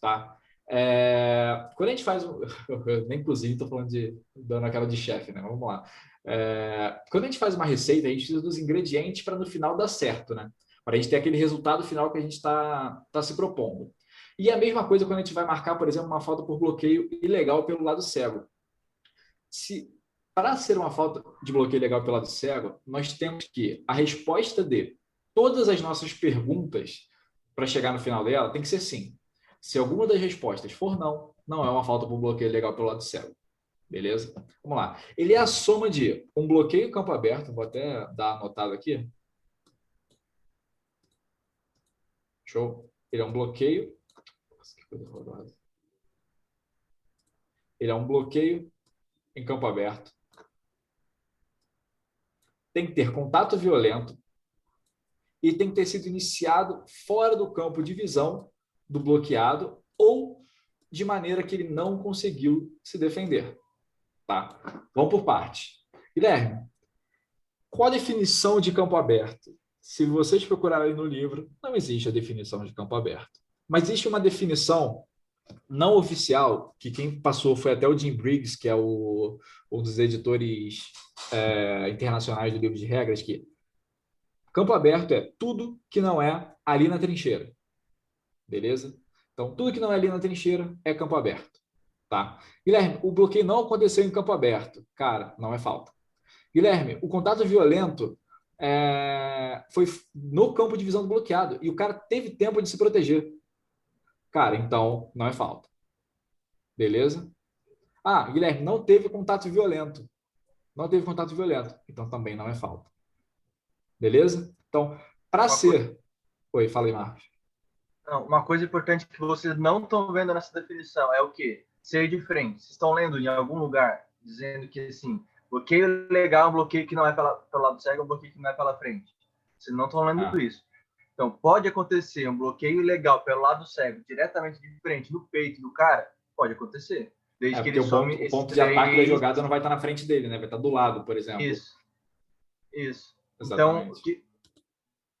tá? É, quando a gente faz, nem inclusive estou falando de dando aquela de chefe, né? Vamos lá. É, quando a gente faz uma receita, a gente precisa dos ingredientes para no final dar certo, né? Para a gente ter aquele resultado final que a gente está tá se propondo. E a mesma coisa quando a gente vai marcar, por exemplo, uma falta por bloqueio ilegal pelo lado cego. Se para ser uma falta de bloqueio legal pelo lado cego, nós temos que a resposta de todas as nossas perguntas para chegar no final dela tem que ser sim. Se alguma das respostas for não, não é uma falta por bloqueio legal pelo lado cego. Beleza? Vamos lá. Ele é a soma de um bloqueio campo aberto, vou até dar anotado aqui. Show. Ele é um bloqueio. Ele é um bloqueio em campo aberto tem que ter contato violento e tem que ter sido iniciado fora do campo de visão do bloqueado ou de maneira que ele não conseguiu se defender. Tá? Vamos por parte. Guilherme, qual a definição de campo aberto? Se vocês procurarem no livro, não existe a definição de campo aberto. Mas existe uma definição não oficial, que quem passou foi até o Jim Briggs, que é o, um dos editores é, internacionais do livro de regras, que campo aberto é tudo que não é ali na trincheira. Beleza? Então, tudo que não é ali na trincheira é campo aberto. Tá? Guilherme, o bloqueio não aconteceu em campo aberto. Cara, não é falta. Guilherme, o contato violento é, foi no campo de visão do bloqueado e o cara teve tempo de se proteger. Cara, então não é falta. Beleza? Ah, Guilherme, não teve contato violento. Não teve contato violento. Então também não é falta. Beleza? Então, para ser. Coisa... Oi, fala aí, Marcos. Não, uma coisa importante que vocês não estão vendo nessa definição é o quê? Ser de frente. Vocês estão lendo em algum lugar dizendo que assim, bloqueio legal bloqueio que não é pela, pelo lado cego, bloqueio que não é pela frente. Vocês não estão lendo ah. isso. Então, pode acontecer um bloqueio ilegal pelo lado cego, diretamente de frente, no peito do cara? Pode acontecer. Desde é, que ele o ponto, o ponto de ataque da jogada não vai estar na frente dele, né? Vai estar do lado, por exemplo. Isso. Isso. Então, Exatamente. Então, que,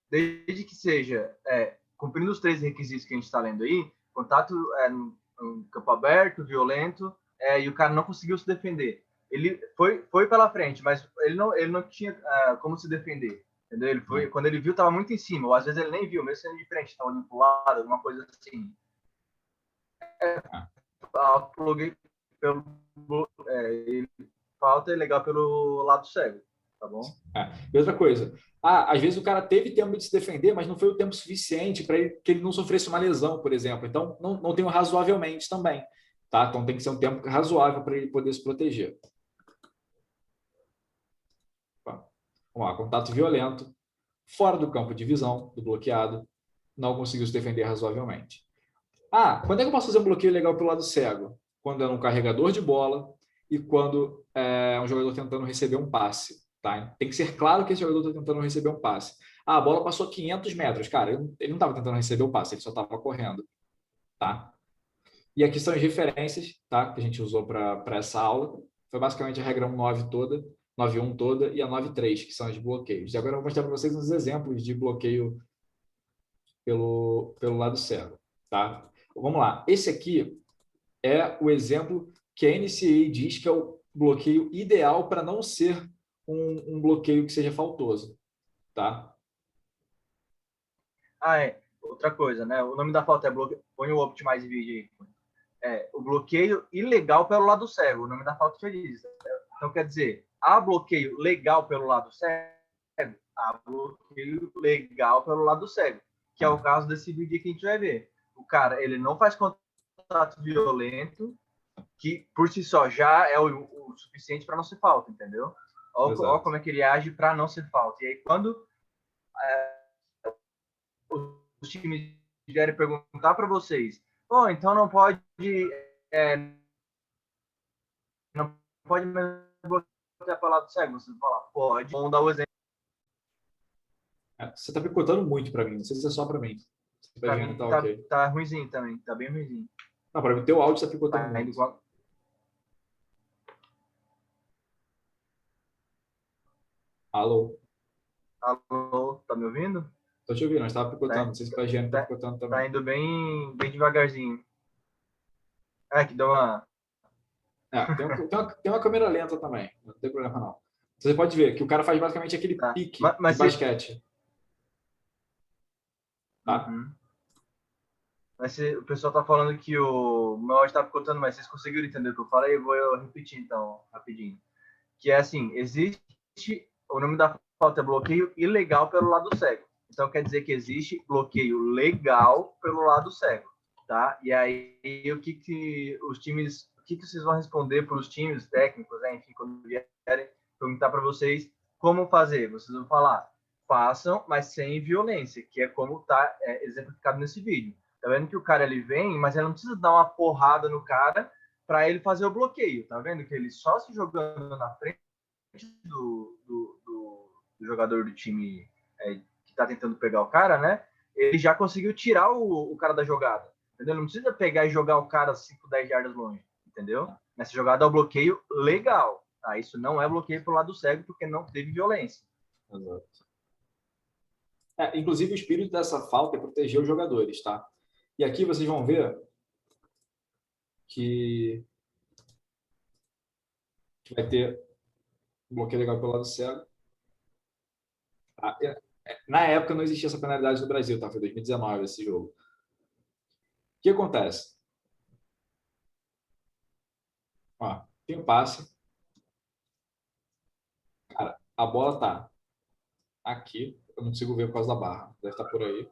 desde que seja é, cumprindo os três requisitos que a gente está lendo aí, contato é, no, no campo aberto, violento, é, e o cara não conseguiu se defender. Ele foi, foi pela frente, mas ele não, ele não tinha uh, como se defender. Entendeu? Ele foi, quando ele viu, estava muito em cima, ou às vezes ele nem viu, mesmo sendo de frente, estava olhando para o lado, alguma coisa assim. É, pluguei pelo. É, ele, falta é legal pelo lado cego, tá bom? É. E outra coisa, ah, às vezes o cara teve tempo de se defender, mas não foi o tempo suficiente para que ele não sofresse uma lesão, por exemplo. Então, não, não tem um razoavelmente também. Tá? Então, tem que ser um tempo razoável para ele poder se proteger. Vamos lá, contato violento, fora do campo de visão do bloqueado, não conseguiu se defender razoavelmente. Ah, quando é que eu posso fazer um bloqueio legal pelo lado cego? Quando é um carregador de bola e quando é um jogador tentando receber um passe. Tá? Tem que ser claro que esse jogador está tentando receber um passe. Ah, a bola passou 500 metros. Cara, ele não estava tentando receber o passe, ele só estava correndo. Tá? E aqui são as referências tá? que a gente usou para essa aula. Foi basicamente a regra 1.9 toda. 9.1 toda e a 9.3, que são os bloqueios. E agora eu vou mostrar para vocês uns exemplos de bloqueio pelo, pelo lado cego. Tá? Vamos lá. Esse aqui é o exemplo que a NCA diz que é o bloqueio ideal para não ser um, um, bloqueio que seja faltoso. Tá? Ah, é. Outra coisa, né? O nome da falta é bloqueio. Põe o Optimize vídeo aí. É, o bloqueio ilegal pelo lado cego. O nome da falta já diz. Então, quer dizer, há bloqueio legal pelo lado cego? Há bloqueio legal pelo lado cego, que é o caso desse vídeo que a gente vai ver. o cara ele não faz contato violento, que por si só já é o, o suficiente para não ser falta, entendeu? Olha, como é que ele age para não ser falta. E aí, quando é, os times vierem perguntar para vocês, oh, então não pode. É, não pode bloquear para lado cego. Você falar, pode. Vamos dar o exemplo. É, você está picotando muito para mim, não sei se é só para mim. Pra mim, tá, tá, okay. tá ruimzinho também, tá bem ruimzinho. Não, para mim, teu áudio está picotando tá, muito. Igual... Alô? Alô, tá me ouvindo? Tô te ouvindo, mas estava picotando. Tá, não sei se a Giane tá, tá picotando também. Tá indo bem, bem devagarzinho. É, que deu uma. É, tem, um, tem, uma, tem uma câmera lenta também, não tem problema não. Você pode ver que o cara faz basicamente aquele tá. pique mas, mas de basquete. Tá? Uhum. Mas se, o pessoal tá falando que o meu áudio tá picotando, mas vocês conseguiram entender o que eu falei? Eu vou eu repetir então, rapidinho. Que é assim, existe o nome da falta é bloqueio ilegal pelo lado cego. Então quer dizer que existe bloqueio legal pelo lado cego, tá? E aí o que que os times, que que vocês vão responder para os times técnicos, né? enfim, quando vierem perguntar para vocês como fazer, vocês vão falar, façam, mas sem violência, que é como está é, exemplificado nesse vídeo. Tá vendo que o cara ele vem, mas ele não precisa dar uma porrada no cara para ele fazer o bloqueio. Tá vendo que ele só se jogando na frente do, do, do, do jogador do time é, que está tentando pegar o cara, né? Ele já conseguiu tirar o, o cara da jogada. Entendeu? Não precisa pegar e jogar o cara 5, 10 yardas longe. Entendeu? Nessa jogada o bloqueio legal. Tá? Isso não é bloqueio pro lado cego, porque não teve violência. Exato. É, inclusive, o espírito dessa falta é proteger os jogadores, tá? E aqui vocês vão ver que vai ter bloqueio legal pelo lado cego. É, é, na época não existia essa penalidade no Brasil, tá? Foi 2019 esse jogo. O que acontece? Ó, tem o um passe. Cara, a bola tá aqui. Eu não consigo ver por causa da barra. Deve estar tá por aí.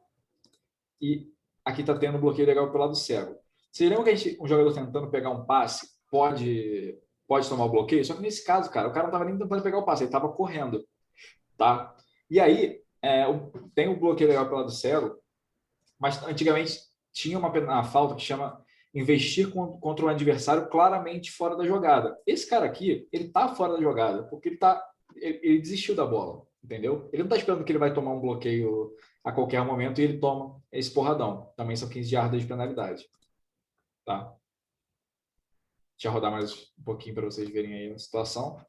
E aqui tá tendo um bloqueio legal pelo lado cego. Você lembra que a gente, um jogador tentando pegar um passe pode pode tomar o bloqueio? Só que nesse caso, cara, o cara não tava nem tentando pegar o passe, ele tava correndo, tá? E aí, é, tem o bloqueio legal pelo lado cego, mas antigamente tinha uma, uma falta que chama investir contra um adversário claramente fora da jogada. Esse cara aqui, ele tá fora da jogada, porque ele tá ele, desistiu da bola, entendeu? Ele não tá esperando que ele vai tomar um bloqueio a qualquer momento e ele toma esse porradão. Também são 15 jardas de penalidade. Tá? Deixa eu rodar mais um pouquinho para vocês verem aí a situação.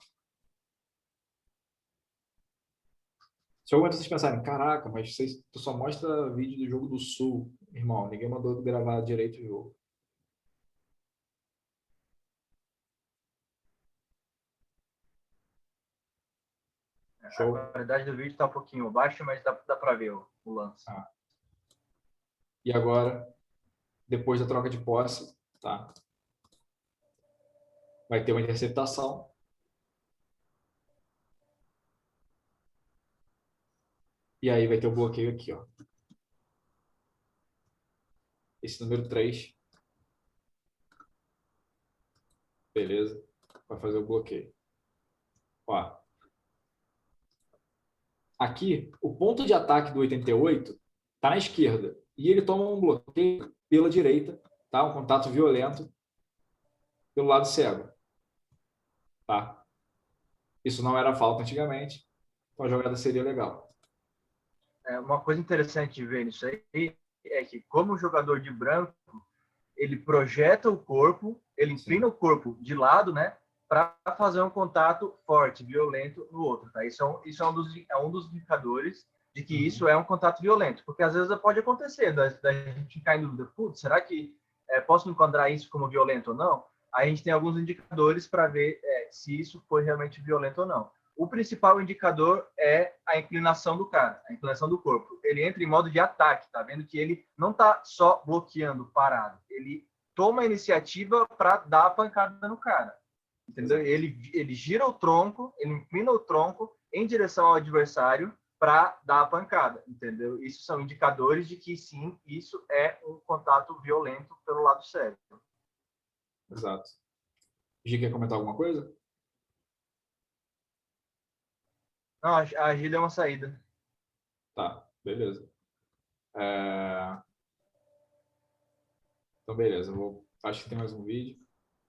Se algum momento vocês pensarem, caraca, mas vocês, tu só mostra vídeo do jogo do Sul, irmão, ninguém mandou gravar direito o jogo. Show. A qualidade do vídeo está um pouquinho baixa, mas dá, dá para ver o, o lance. Ah. E agora, depois da troca de posse, tá? Vai ter uma interceptação. E aí vai ter o bloqueio aqui, ó. Esse número 3. Beleza. Vai fazer o bloqueio. Ó. Aqui, o ponto de ataque do 88 está na esquerda. E ele toma um bloqueio pela direita, tá? Um contato violento pelo lado cego. Tá? Isso não era falta antigamente, então a jogada seria legal. É, uma coisa interessante de ver nisso aí é que, como jogador de branco, ele projeta o corpo, ele inclina o corpo de lado, né? Para fazer um contato forte, violento no outro, tá? Isso é um, isso é um, dos, é um dos indicadores de que uhum. isso é um contato violento, porque às vezes pode acontecer, da, da gente ficar em dúvida, putz, será que é, posso enquadrar isso como violento ou não? Aí a gente tem alguns indicadores para ver é, se isso foi realmente violento ou não. O principal indicador é a inclinação do cara, a inclinação do corpo. Ele entra em modo de ataque, tá vendo que ele não tá só bloqueando, parado. Ele toma a iniciativa para dar a pancada no cara. Entendeu? Ele, ele gira o tronco, ele inclina o tronco em direção ao adversário para dar a pancada, entendeu? Isso são indicadores de que sim, isso é um contato violento pelo lado cérebro. Exato. Gi, quer comentar alguma coisa? Não, a Gi deu uma saída. Tá, beleza. É... Então, beleza. Vou... Acho que tem mais um vídeo.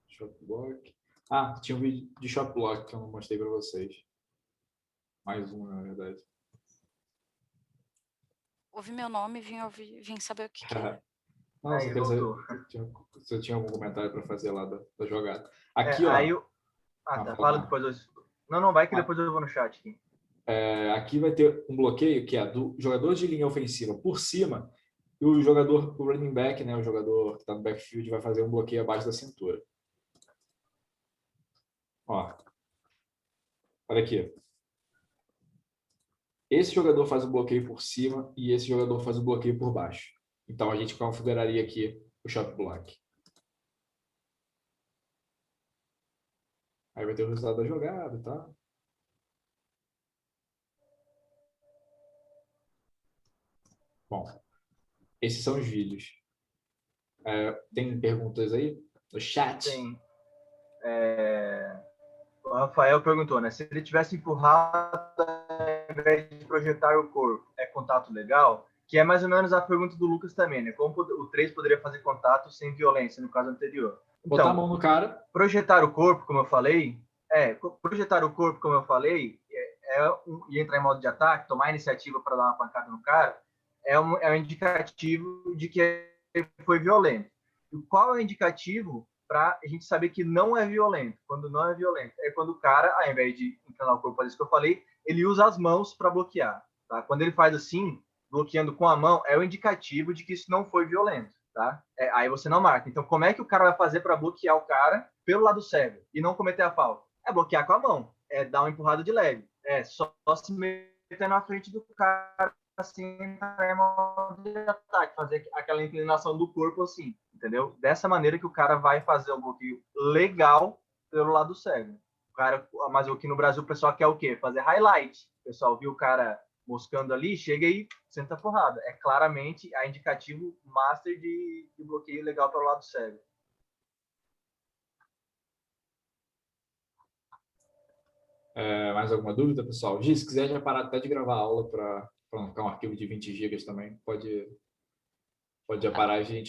Shopblock. Ah, tinha um vídeo de Shopblock que eu não mostrei para vocês. Mais um, na verdade. Ouvi meu nome e vim, ouvir, vim saber o que, que é. Não, aí, se eu tinha algum comentário para fazer lá da, da jogada. Aqui, é, ó. Aí eu... Ah, tá. Fala depois. Eu... Não, não, vai que ah. depois eu vou no chat aqui. É, aqui vai ter um bloqueio que é do jogador de linha ofensiva por cima e o jogador, o running back, né, o jogador que está no backfield, vai fazer um bloqueio abaixo da cintura. Ó. Olha aqui. Esse jogador faz o bloqueio por cima e esse jogador faz o bloqueio por baixo. Então a gente configuraria aqui o shot block. Aí vai ter o resultado da jogada, tá? Bom, esses são os vídeos. É, tem perguntas aí no chat? Tem. É... O Rafael perguntou, né? Se ele tivesse empurrado ao invés de projetar o corpo, é contato legal? Que é mais ou menos a pergunta do Lucas também, né? Como o 3 poderia fazer contato sem violência, no caso anterior. Então, Botar a mão no cara. Projetar o corpo, como eu falei, é, projetar o corpo, como eu falei, é, é um, e entrar em modo de ataque, tomar a iniciativa para dar uma pancada no cara, é um, é um indicativo de que foi violento. E qual é o indicativo para a gente saber que não é violento? Quando não é violento, é quando o cara, ao invés de inclinar o corpo, fazer isso que eu falei, ele usa as mãos para bloquear. Tá? Quando ele faz assim, bloqueando com a mão, é o indicativo de que isso não foi violento. Tá? É, aí você não marca. Então, como é que o cara vai fazer para bloquear o cara pelo lado cego e não cometer a falta? É bloquear com a mão, é dar uma empurrada de leve, é só se meter na frente do cara assim de ataque, fazer aquela inclinação do corpo assim, entendeu? Dessa maneira que o cara vai fazer o bloqueio legal pelo lado cego. O cara, mas aqui no Brasil o pessoal quer o quê? Fazer highlight. O pessoal viu o cara moscando ali, chega e senta porrada. É claramente a indicativo master de, de bloqueio legal pelo lado cego. É, mais alguma dúvida, pessoal? Gi, se quiser já parar até de gravar a aula para para ficar um arquivo de 20 GB também, pode, pode aparar a gente